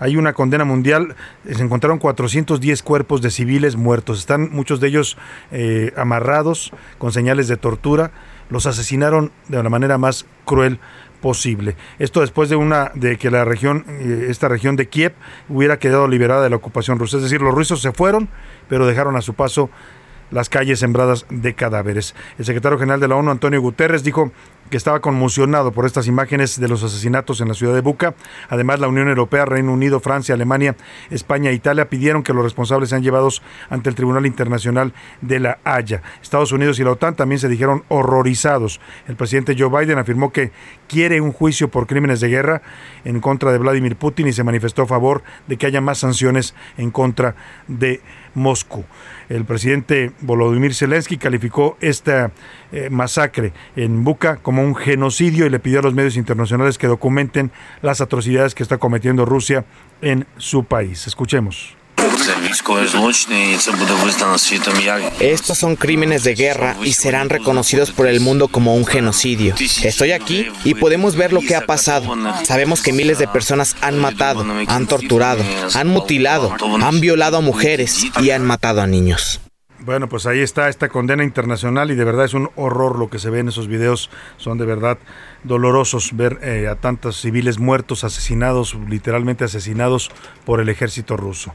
hay una condena mundial. Se encontraron 410 cuerpos de civiles muertos. Están muchos de ellos eh, amarrados con señales de tortura. Los asesinaron de la manera más cruel posible. Esto después de una de que la región, eh, esta región de Kiev, hubiera quedado liberada de la ocupación rusa. Es decir, los rusos se fueron, pero dejaron a su paso las calles sembradas de cadáveres. El secretario general de la ONU, Antonio Guterres, dijo que estaba conmocionado por estas imágenes de los asesinatos en la ciudad de Buca. Además, la Unión Europea, Reino Unido, Francia, Alemania, España e Italia pidieron que los responsables sean llevados ante el Tribunal Internacional de la Haya. Estados Unidos y la OTAN también se dijeron horrorizados. El presidente Joe Biden afirmó que quiere un juicio por crímenes de guerra en contra de Vladimir Putin y se manifestó a favor de que haya más sanciones en contra de Moscú. El presidente Volodymyr Zelensky calificó esta eh, masacre en Buca como un genocidio y le pidió a los medios internacionales que documenten las atrocidades que está cometiendo Rusia en su país. Escuchemos. Estos son crímenes de guerra y serán reconocidos por el mundo como un genocidio. Estoy aquí y podemos ver lo que ha pasado. Sabemos que miles de personas han matado, han torturado, han mutilado, han violado a mujeres y han matado a niños. Bueno, pues ahí está esta condena internacional y de verdad es un horror lo que se ve en esos videos. Son de verdad dolorosos ver eh, a tantos civiles muertos, asesinados, literalmente asesinados por el ejército ruso.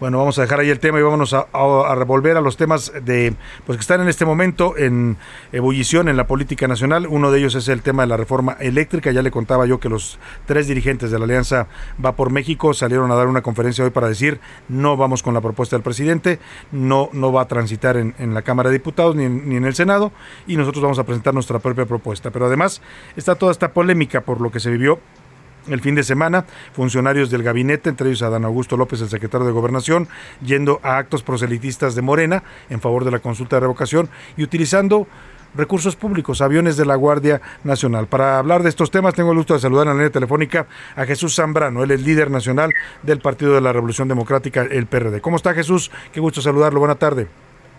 Bueno, vamos a dejar ahí el tema y vámonos a, revolver a los temas de pues que están en este momento en ebullición en la política nacional. Uno de ellos es el tema de la reforma eléctrica. Ya le contaba yo que los tres dirigentes de la Alianza Va por México salieron a dar una conferencia hoy para decir no vamos con la propuesta del presidente, no, no va a transitar en, en la Cámara de Diputados ni ni en el Senado y nosotros vamos a presentar nuestra propia propuesta. Pero además está toda esta polémica por lo que se vivió el fin de semana, funcionarios del gabinete, entre ellos Adán Augusto López, el secretario de Gobernación, yendo a actos proselitistas de Morena en favor de la consulta de revocación y utilizando recursos públicos, aviones de la Guardia Nacional. Para hablar de estos temas, tengo el gusto de saludar en la línea telefónica a Jesús Zambrano, él es líder nacional del Partido de la Revolución Democrática, el PRD. ¿Cómo está Jesús? Qué gusto saludarlo. Buena tarde.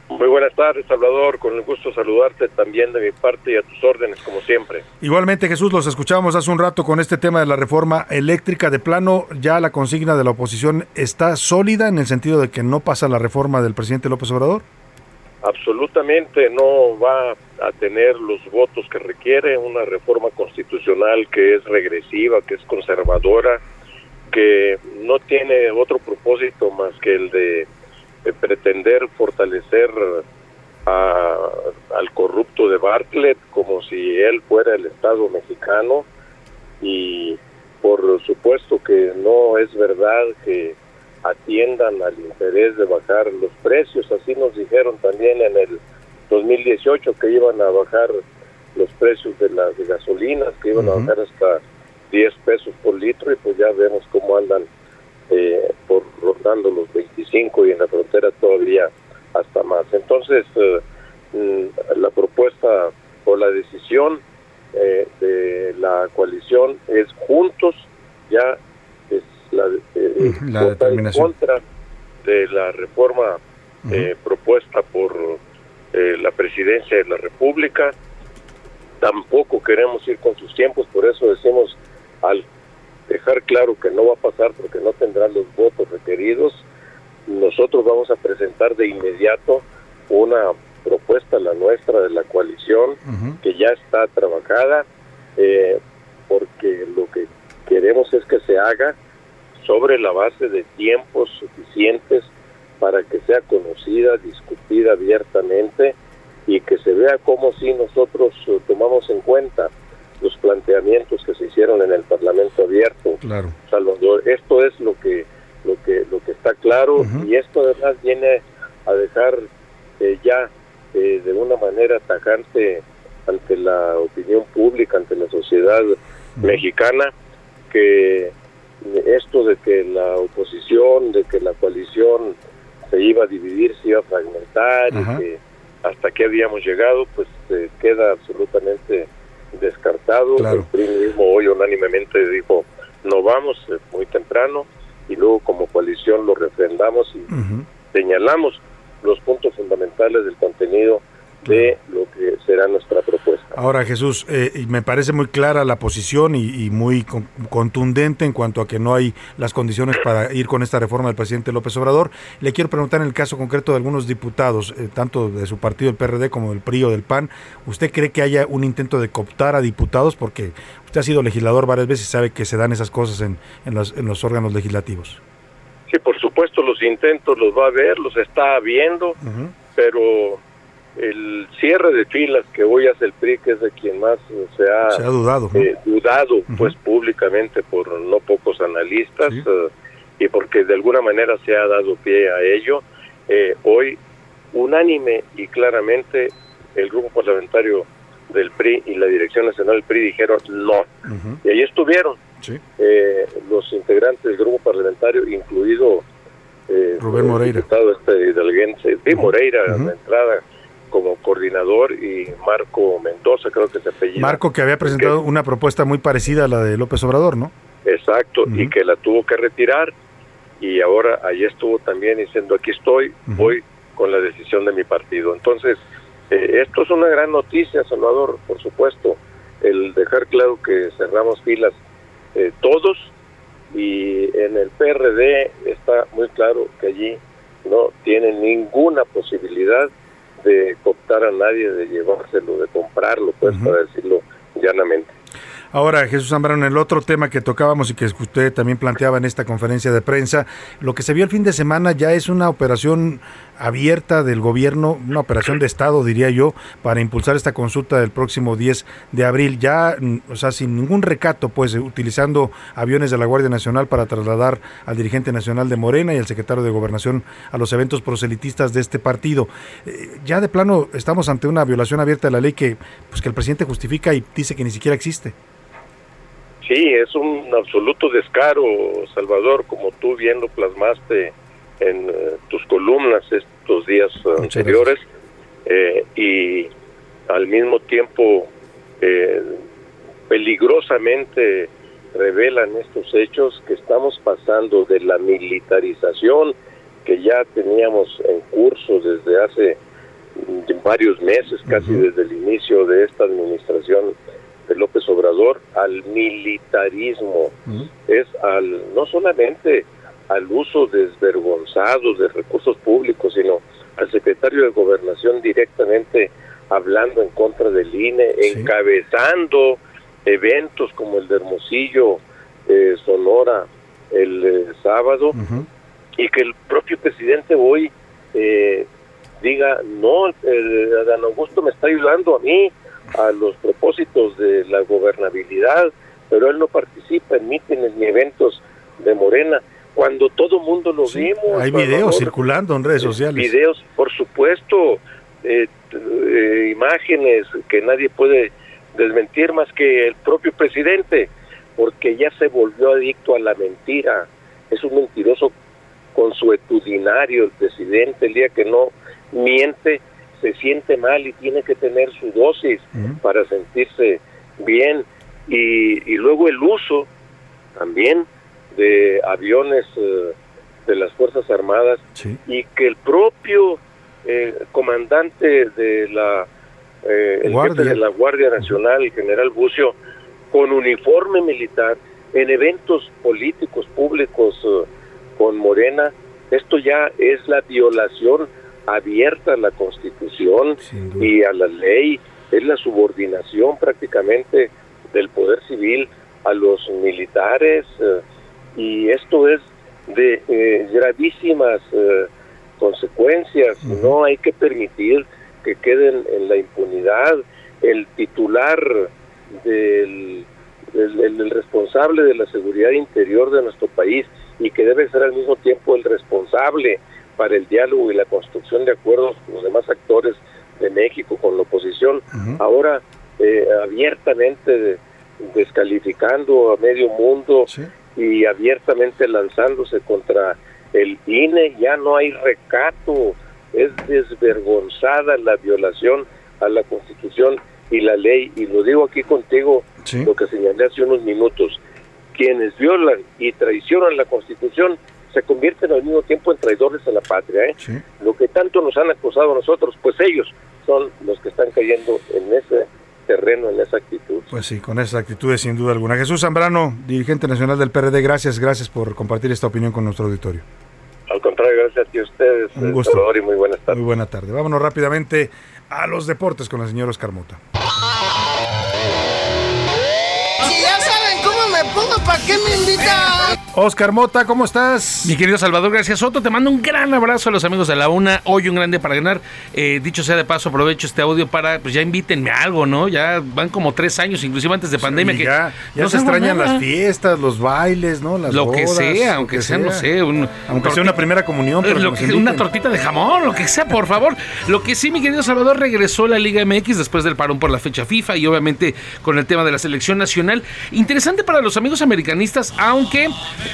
Muy buenas tardes, Salvador. Con el gusto saludarte también de mi parte y a tus órdenes, como siempre. Igualmente, Jesús, los escuchábamos hace un rato con este tema de la reforma eléctrica. De plano, ya la consigna de la oposición está sólida en el sentido de que no pasa la reforma del presidente López Obrador. absolutamente no va a tener los votos que requiere una reforma constitucional que es regresiva, que es conservadora, que no tiene otro propósito más que el de, de pretender fortalecer a- al corrupto de Bartlett como si él fuera el Estado mexicano. Y por supuesto que no es verdad que atiendan al interés de bajar los precios, así nos dijeron también en el 2018 que iban a bajar los precios de las gasolinas, que iban a bajar hasta 10 pesos por litro y pues ya vemos cómo andan eh, por rondando los 25 y en la frontera todavía hasta más. Entonces, eh, mm, la propuesta o la decisión eh, de la coalición es juntos, ya es la, eh, la en determinación. contra de la reforma eh, propuesta por eh, la presidencia de la República. Tampoco queremos ir con sus tiempos, por eso decimos al dejar claro que no va a pasar porque no tendrán los votos requeridos, nosotros vamos a presentar de inmediato una propuesta, la nuestra de la coalición, que ya está trabajada, eh, porque lo que queremos es que se haga sobre la base de tiempos suficientes para que sea conocida, discutida abiertamente y que se vea cómo si nosotros eh, tomamos en cuenta los planteamientos que se hicieron en el Parlamento abierto. Claro. Salvador, esto es lo que lo que lo que está claro y esto además viene a dejar eh, ya eh, de una manera tajante ante la opinión pública, ante la sociedad mexicana, que esto de que la oposición, de que la coalición se iba a dividir, se iba a fragmentar y que hasta qué habíamos llegado, pues eh, queda absolutamente descartado. Claro. El PRI mismo hoy unánimemente dijo, no vamos, muy temprano, y luego como coalición lo refrendamos y señalamos los puntos fundamentales del contenido de lo que será nuestra propuesta. Ahora, Jesús, eh, me parece muy clara la posición y, y muy con- contundente en cuanto a que no hay las condiciones para ir con esta reforma del presidente López Obrador. Le quiero preguntar en el caso concreto de algunos diputados, eh, tanto de su partido, el PRD, como del PRI o del PAN, ¿usted cree que haya un intento de cooptar a diputados? Porque usted ha sido legislador varias veces y sabe que se dan esas cosas en, en los, en los órganos legislativos. Sí, por supuesto, los intentos los va a ver, los está viendo, pero el cierre de filas que hoy hace el PRI, que es de quien más se ha, Se ha dudado, ¿no? eh, dudado, pues públicamente por no pocos analistas eh, y porque de alguna manera se ha dado pie a ello, eh, hoy unánime y claramente el grupo parlamentario del PRI y la dirección nacional del PRI dijeron no. Y ahí estuvieron eh, los integrantes del grupo parlamentario, incluido eh, Rubén el Moreira. diputado este hidalguense, sí, Moreira, a la entrada como coordinador y Marco Mendoza, creo que se apellida. Marco, que había presentado una propuesta muy parecida a la de López Obrador, ¿no? Exacto, y que la tuvo que retirar y ahora ahí estuvo también diciendo aquí estoy, voy con la decisión de mi partido. Entonces, eh, esto es una gran noticia, Salvador, por supuesto, el dejar claro que cerramos filas eh, todos y en el PRD está muy claro que allí no tienen ninguna posibilidad de cooptar a nadie, de llevárselo, de comprarlo, pues para decirlo llanamente. Ahora, Jesús Zambrano, el otro tema que tocábamos y que usted también planteaba en esta conferencia de prensa, lo que se vio el fin de semana ya es una operación abierta del gobierno, una operación de Estado, diría yo, para impulsar esta consulta del próximo 10 de abril, ya, mm, o sea, sin ningún recato, pues, eh, utilizando aviones de la Guardia Nacional para trasladar al dirigente nacional de Morena y al secretario de Gobernación a los eventos proselitistas de este partido. Eh, ya de plano estamos ante una violación abierta de la ley que, pues, que el presidente justifica y dice que ni siquiera existe. Sí, es un absoluto descaro, Salvador, como tú bien lo plasmaste en eh, tus columnas estos días eh, anteriores, eh, y al mismo tiempo peligrosamente revelan estos hechos que estamos pasando de la militarización que ya teníamos en curso desde hace varios meses, casi desde el inicio de esta administración de López Obrador, al militarismo, es al no solamente al uso desvergonzado de recursos públicos, sino al, secre- secretario de Gobernación directamente hablando en contra del INE, encabezando eventos como el de Hermosillo, eh, Sonora, el eh, sábado, y que el propio presidente hoy eh, diga, no, Dan Augusto me está ayudando a mí a los propósitos de la gobernabilidad, pero él no participa en mítines ni eventos de Morena cuando todo mundo lo vimos. Hay videos circulando en redes sociales. Videos, por supuesto, eh, eh, imágenes que nadie puede desmentir más que el propio presidente, porque ya se volvió adicto a la mentira. Es un mentiroso consuetudinario el presidente, el día que no miente se siente mal y tiene que tener su dosis para sentirse bien. Y, y luego el uso también de aviones eh, de las Fuerzas Armadas y que el propio eh, comandante de la eh, el jefe de la Guardia Nacional, el general Bucio, con uniforme militar en eventos políticos públicos eh, con Morena, esto ya es la violación abierta a la Constitución y a la ley, es la subordinación prácticamente del poder civil a los militares eh, y esto es de eh, gravísimas eh, consecuencias. No hay que permitir que queden en la impunidad. El titular del, del responsable de la seguridad interior de nuestro país y que debe ser al mismo tiempo el responsable para el diálogo y la construcción de acuerdos con los demás actores de México, con la oposición, ahora eh, abiertamente de- descalificando a medio mundo y abiertamente lanzándose contra el INE, ya no hay recato, es desvergonzada la violación a la Constitución y la ley, y lo digo aquí contigo, lo que señalé hace unos minutos, quienes violan y traicionan la Constitución se convierten al mismo tiempo en traidores a la patria. ¿eh? Lo que tanto nos han acusado a nosotros, pues ellos son los que están cayendo en ese terreno, en esa actitud. Pues sí, con esas actitudes sin duda alguna. Jesús Zambrano, dirigente nacional del PRD, gracias, gracias por compartir esta opinión con nuestro auditorio. Al contrario, gracias a ti a ustedes, Un gusto. Salvador, y muy buenas tardes. Muy buena tarde. Vámonos rápidamente a los deportes con el señor Oscar Mota. Si ya saben cómo me pongo, ¿para qué me invitan? Oscar Mota, ¿cómo estás? Mi querido Salvador García Soto, te mando un gran abrazo a los amigos de la UNA. Hoy un grande para ganar. Eh, dicho sea de paso, aprovecho este audio para, pues ya invítenme a algo, ¿no? Ya van como tres años, inclusive antes de pandemia. Que ya ya no se extrañan nada. las fiestas, los bailes, ¿no? Las Lo que sea, aunque que sea, no sé, un- aunque sea una primera comunión, pero Lo que una tortita de jamón, lo que sea, por favor. Lo que sí, mi querido Salvador, regresó la Liga MX después del parón por la fecha FIFA y obviamente con el tema de la selección nacional. Interesante para los amigos americanistas, aunque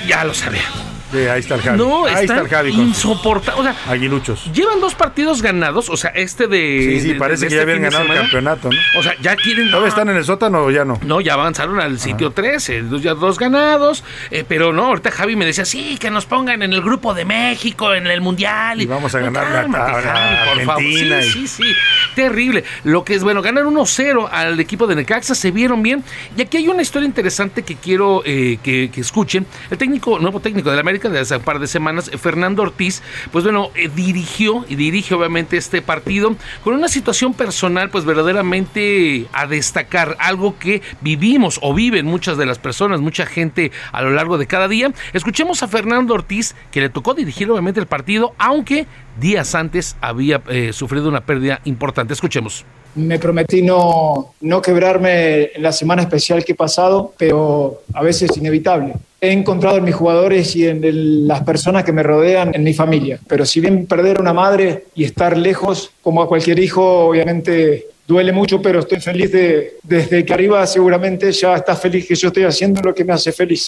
ya lo sabía. Sí, ahí está el Javi. No, ahí está el Javi. insoportables. O sea, Aguiluchos. llevan dos partidos ganados, o sea, este de. Sí, sí, de- parece de que este ya habían fin de ganado el campeonato, ¿no? O sea, ya quieren. ¿Todavía están en el sótano o ya no? No, ya avanzaron al sitio 13, dos- ya dos ganados, eh, pero no, ahorita Javi me decía, sí, que nos pongan en el grupo de México, en el Mundial. Y vamos a No, ganarle a- cálmate, a- a Javi, por favor. Argentina Sí, y- sí, sí, terrible. Lo que es, bueno, ganan 1-0 al equipo de Necaxa, se vieron bien. Y aquí hay una historia interesante que quiero eh, que, que escuchen. El técnico, nuevo técnico de la América de hace un par de semanas, eh, Fernando Ortiz, pues bueno, eh, dirigió y dirige obviamente este partido con una situación personal, pues verdaderamente a destacar, algo que vivimos o viven muchas de las personas, mucha gente a lo largo de cada día. Escuchemos a Fernando Ortiz, que le tocó dirigir obviamente el partido, aunque días antes había eh, sufrido una pérdida importante. Escuchemos. Me prometí no, no quebrarme en la semana especial que he pasado, pero a veces es inevitable. He encontrado en mis jugadores y en las personas que me rodean en mi familia. Pero si bien perder una madre y estar lejos, como a cualquier hijo, obviamente duele mucho, pero estoy feliz de, desde que arriba seguramente ya está feliz que yo estoy haciendo lo que me hace feliz.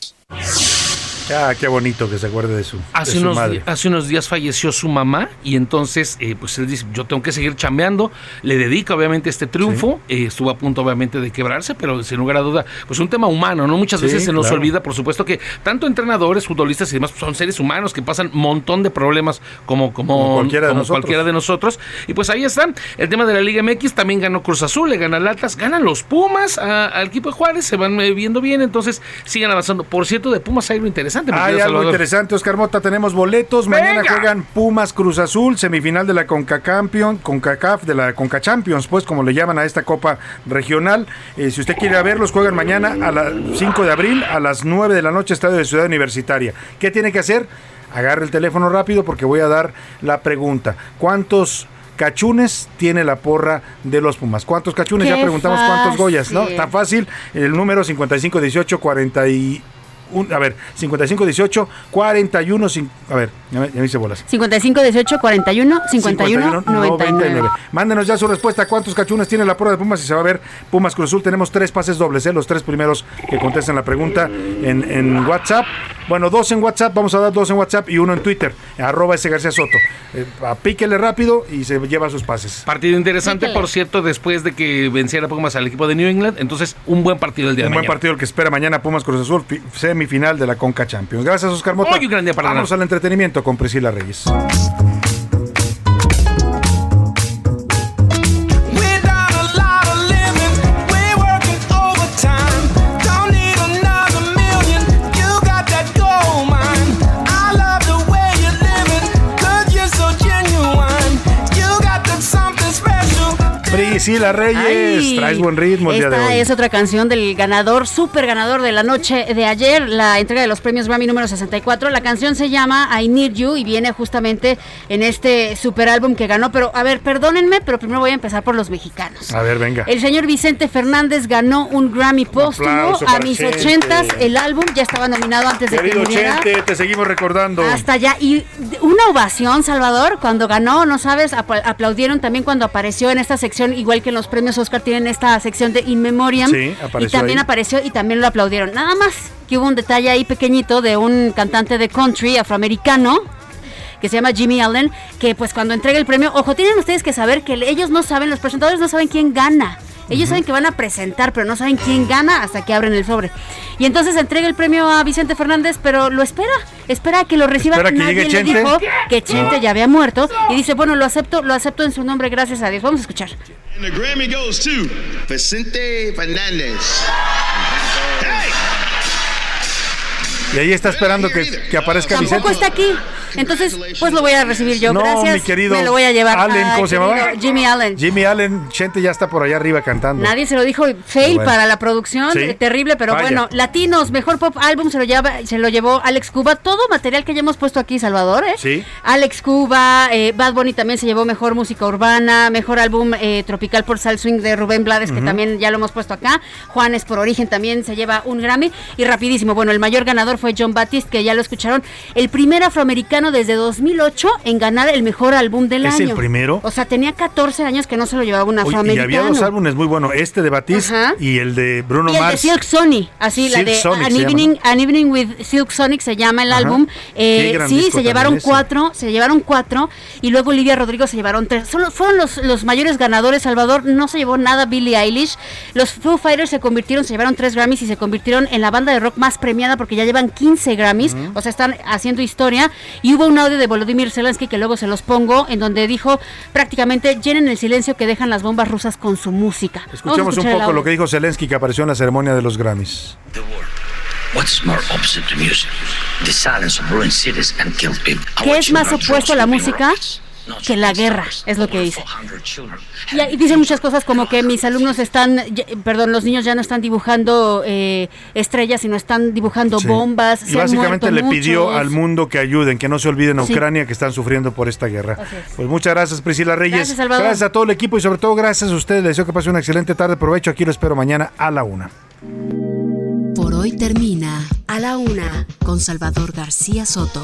Ah, qué bonito que se acuerde de su, de Hace su unos, madre. hace unos días falleció su mamá y entonces eh, pues él dice, yo tengo que seguir chambeando, le dedica obviamente este triunfo, eh, estuvo a punto obviamente de quebrarse, pero sin lugar a duda, pues un tema humano, ¿no? Muchas Sí, veces se nos claro. olvida, por supuesto que tanto entrenadores, futbolistas y demás pues, son seres humanos que pasan un montón de problemas como, como, Como cualquiera de como nosotros. cualquiera de nosotros. Y pues ahí están, el tema de la Liga MX, también ganó Cruz Azul, le gana al Atlas, ganan los Pumas al equipo de Juárez, se van eh, viendo bien, entonces sigan avanzando. Por cierto, de Pumas hay algo interesante. Interesante. Hay algo Salvador. interesante, Oscar Mota. Tenemos boletos. Mañana juegan Pumas Cruz Azul, semifinal de la Conca CONCACAF, de la Conca Champions, pues como le llaman a esta Copa Regional. Eh, si usted quiere verlos, juegan mañana a las 5 de abril a las 9 de la noche, Estadio de Ciudad Universitaria. ¿Qué tiene que hacer? Agarre el teléfono rápido porque voy a dar la pregunta. ¿Cuántos cachunes tiene la porra de los Pumas? ¿Cuántos cachunes? Qué ya preguntamos cuántos Goyas, ¿no? Tan fácil. El número 5518 40 y un- a ver, 5518 41 cin- a ver, ya me, ya me hice bolas. 55 18 41 51 99. Mándenos ya su respuesta. ¿Cuántos cachunes tiene la porra de Pumas? Y se va a ver Pumas Cruz Azul. Tenemos tres pases dobles, ¿eh? los tres primeros que contesten la pregunta en, en WhatsApp. Bueno, dos en WhatsApp. Vamos a dar dos en WhatsApp y uno en Twitter. Arroba ese García Soto. Eh, píquele rápido y se lleva sus pases. Partido interesante, Píquele. por cierto, después de que venciera Pumas al equipo de New England. Entonces, un buen partido el día Un de buen mañana. partido el que espera mañana Pumas Cruz Azul, fi- semifinal de la Conca Champions. Gracias, Oscar Mota. Hoy un gran día para Vamos ganar. al entretenimiento con Priscila Reyes. Priscila Reyes, Ay, traes buen ritmo el día de Esta hoy. es otra canción del ganador, super ganador de la noche de ayer, la entrega de los premios Grammy número 64. La canción se llama I Need You y viene justamente en este super álbum que ganó. Pero, a ver, perdónenme, pero primero voy a empezar por los mexicanos. A ver, venga. El señor Vicente Fernández ganó un Grammy póstumo a mis ochentas. El álbum ya estaba nominado antes de que Querido muriera. Chente, te seguimos recordando. Hasta allá. Y una ovación, Salvador, cuando ganó, no sabes, apl- aplaudieron también cuando apareció en esta sección, igual que en los premios Oscar tienen esta sección de In Memoriam. Sí, y también ahí. apareció y también lo aplaudieron. Nada más que hubo un detalle ahí pequeñito de un cantante de country afroamericano que se llama Jimmy Allen, que pues cuando entrega el premio, ojo, tienen ustedes que saber que ellos no saben, los presentadores no saben quién gana. Ellos saben que van a presentar, pero no saben quién gana hasta que abren el sobre. Y entonces entrega el premio a Vicente Fernández, pero lo espera, espera a que lo reciba. Espera que Nadie llegue le dijo que Chente No. ya había muerto y dice, bueno, lo acepto, lo acepto en su nombre, gracias a Dios. Vamos a escuchar. And the Grammy goes to Vicente Fernandez. Y ahí está esperando que, que aparezca Tampoco Vicente. está aquí. Entonces, pues lo voy a recibir yo. No, Gracias. mi querido Me lo voy a llevar. Allen, ¿cómo se llamaba? Jimmy Allen. Jimmy Allen, Chente ya está por allá arriba cantando. Nadie se lo dijo. Fail Bueno. para la producción. Sí. eh, Terrible, pero Falla. bueno. Latinos, mejor pop álbum se lo, lleva, se lo llevó Alex Cuba. Todo material que ya hemos puesto aquí, Salvador. ¿eh? Sí. Alex Cuba, eh, Bad Bunny también se llevó mejor música urbana, mejor álbum eh, tropical por Sal Swing de Rubén Blades, que también ya lo hemos puesto acá. Juanes por Origen también se lleva un Grammy. Y rapidísimo, bueno, el mayor ganador fue John Baptiste, que ya lo escucharon. El primer afroamericano desde 2008 en ganar el mejor álbum del ¿Es año. el primero? O sea, tenía 14 años que no se lo llevaba un Oye, y afroamericano. había dos álbumes muy buenos, este de Batiste Ajá. y el de Bruno y el de Mars. Silk Sonic, así la Silk de Sonic An, Evening, An Evening with Silk Sonic se llama el Ajá. álbum. Eh, sí, se llevaron ese. cuatro, se llevaron cuatro y luego Olivia Rodrigo se llevaron tres. Solo fueron los, los mayores ganadores. Salvador no se llevó nada Billie Eilish. Los Foo Fighters se convirtieron, se llevaron tres Grammys y se convirtieron en la banda de rock más premiada porque ya llevan 15 Grammys, o sea, están haciendo historia. Y hubo un audio de Volodymyr Zelensky que luego se los pongo en donde dijo prácticamente llenen el silencio que dejan las bombas rusas con su música. Escuchemos un poco lo que dijo Zelensky que apareció en la ceremonia de los Grammys. What's more opposite to music? The silence of ruined cities and killed people. ¿Qué es más opuesto a la música que la guerra? Es lo que dice. Y ahí dicen muchas cosas como que mis alumnos están, ya- perdón, los niños ya no están dibujando eh, estrellas, sino están dibujando Sí. bombas. Y se básicamente le pidió muchos. al mundo que ayuden, que no se olviden a Sí. Ucrania que están sufriendo por esta guerra. Es. Pues muchas gracias Priscila Reyes. Gracias, Salvador. Gracias a todo el equipo y sobre todo gracias a ustedes. Les deseo que pase una excelente tarde. Provecho. Aquí lo espero mañana a la una. Por hoy termina A la Una con Salvador García Soto.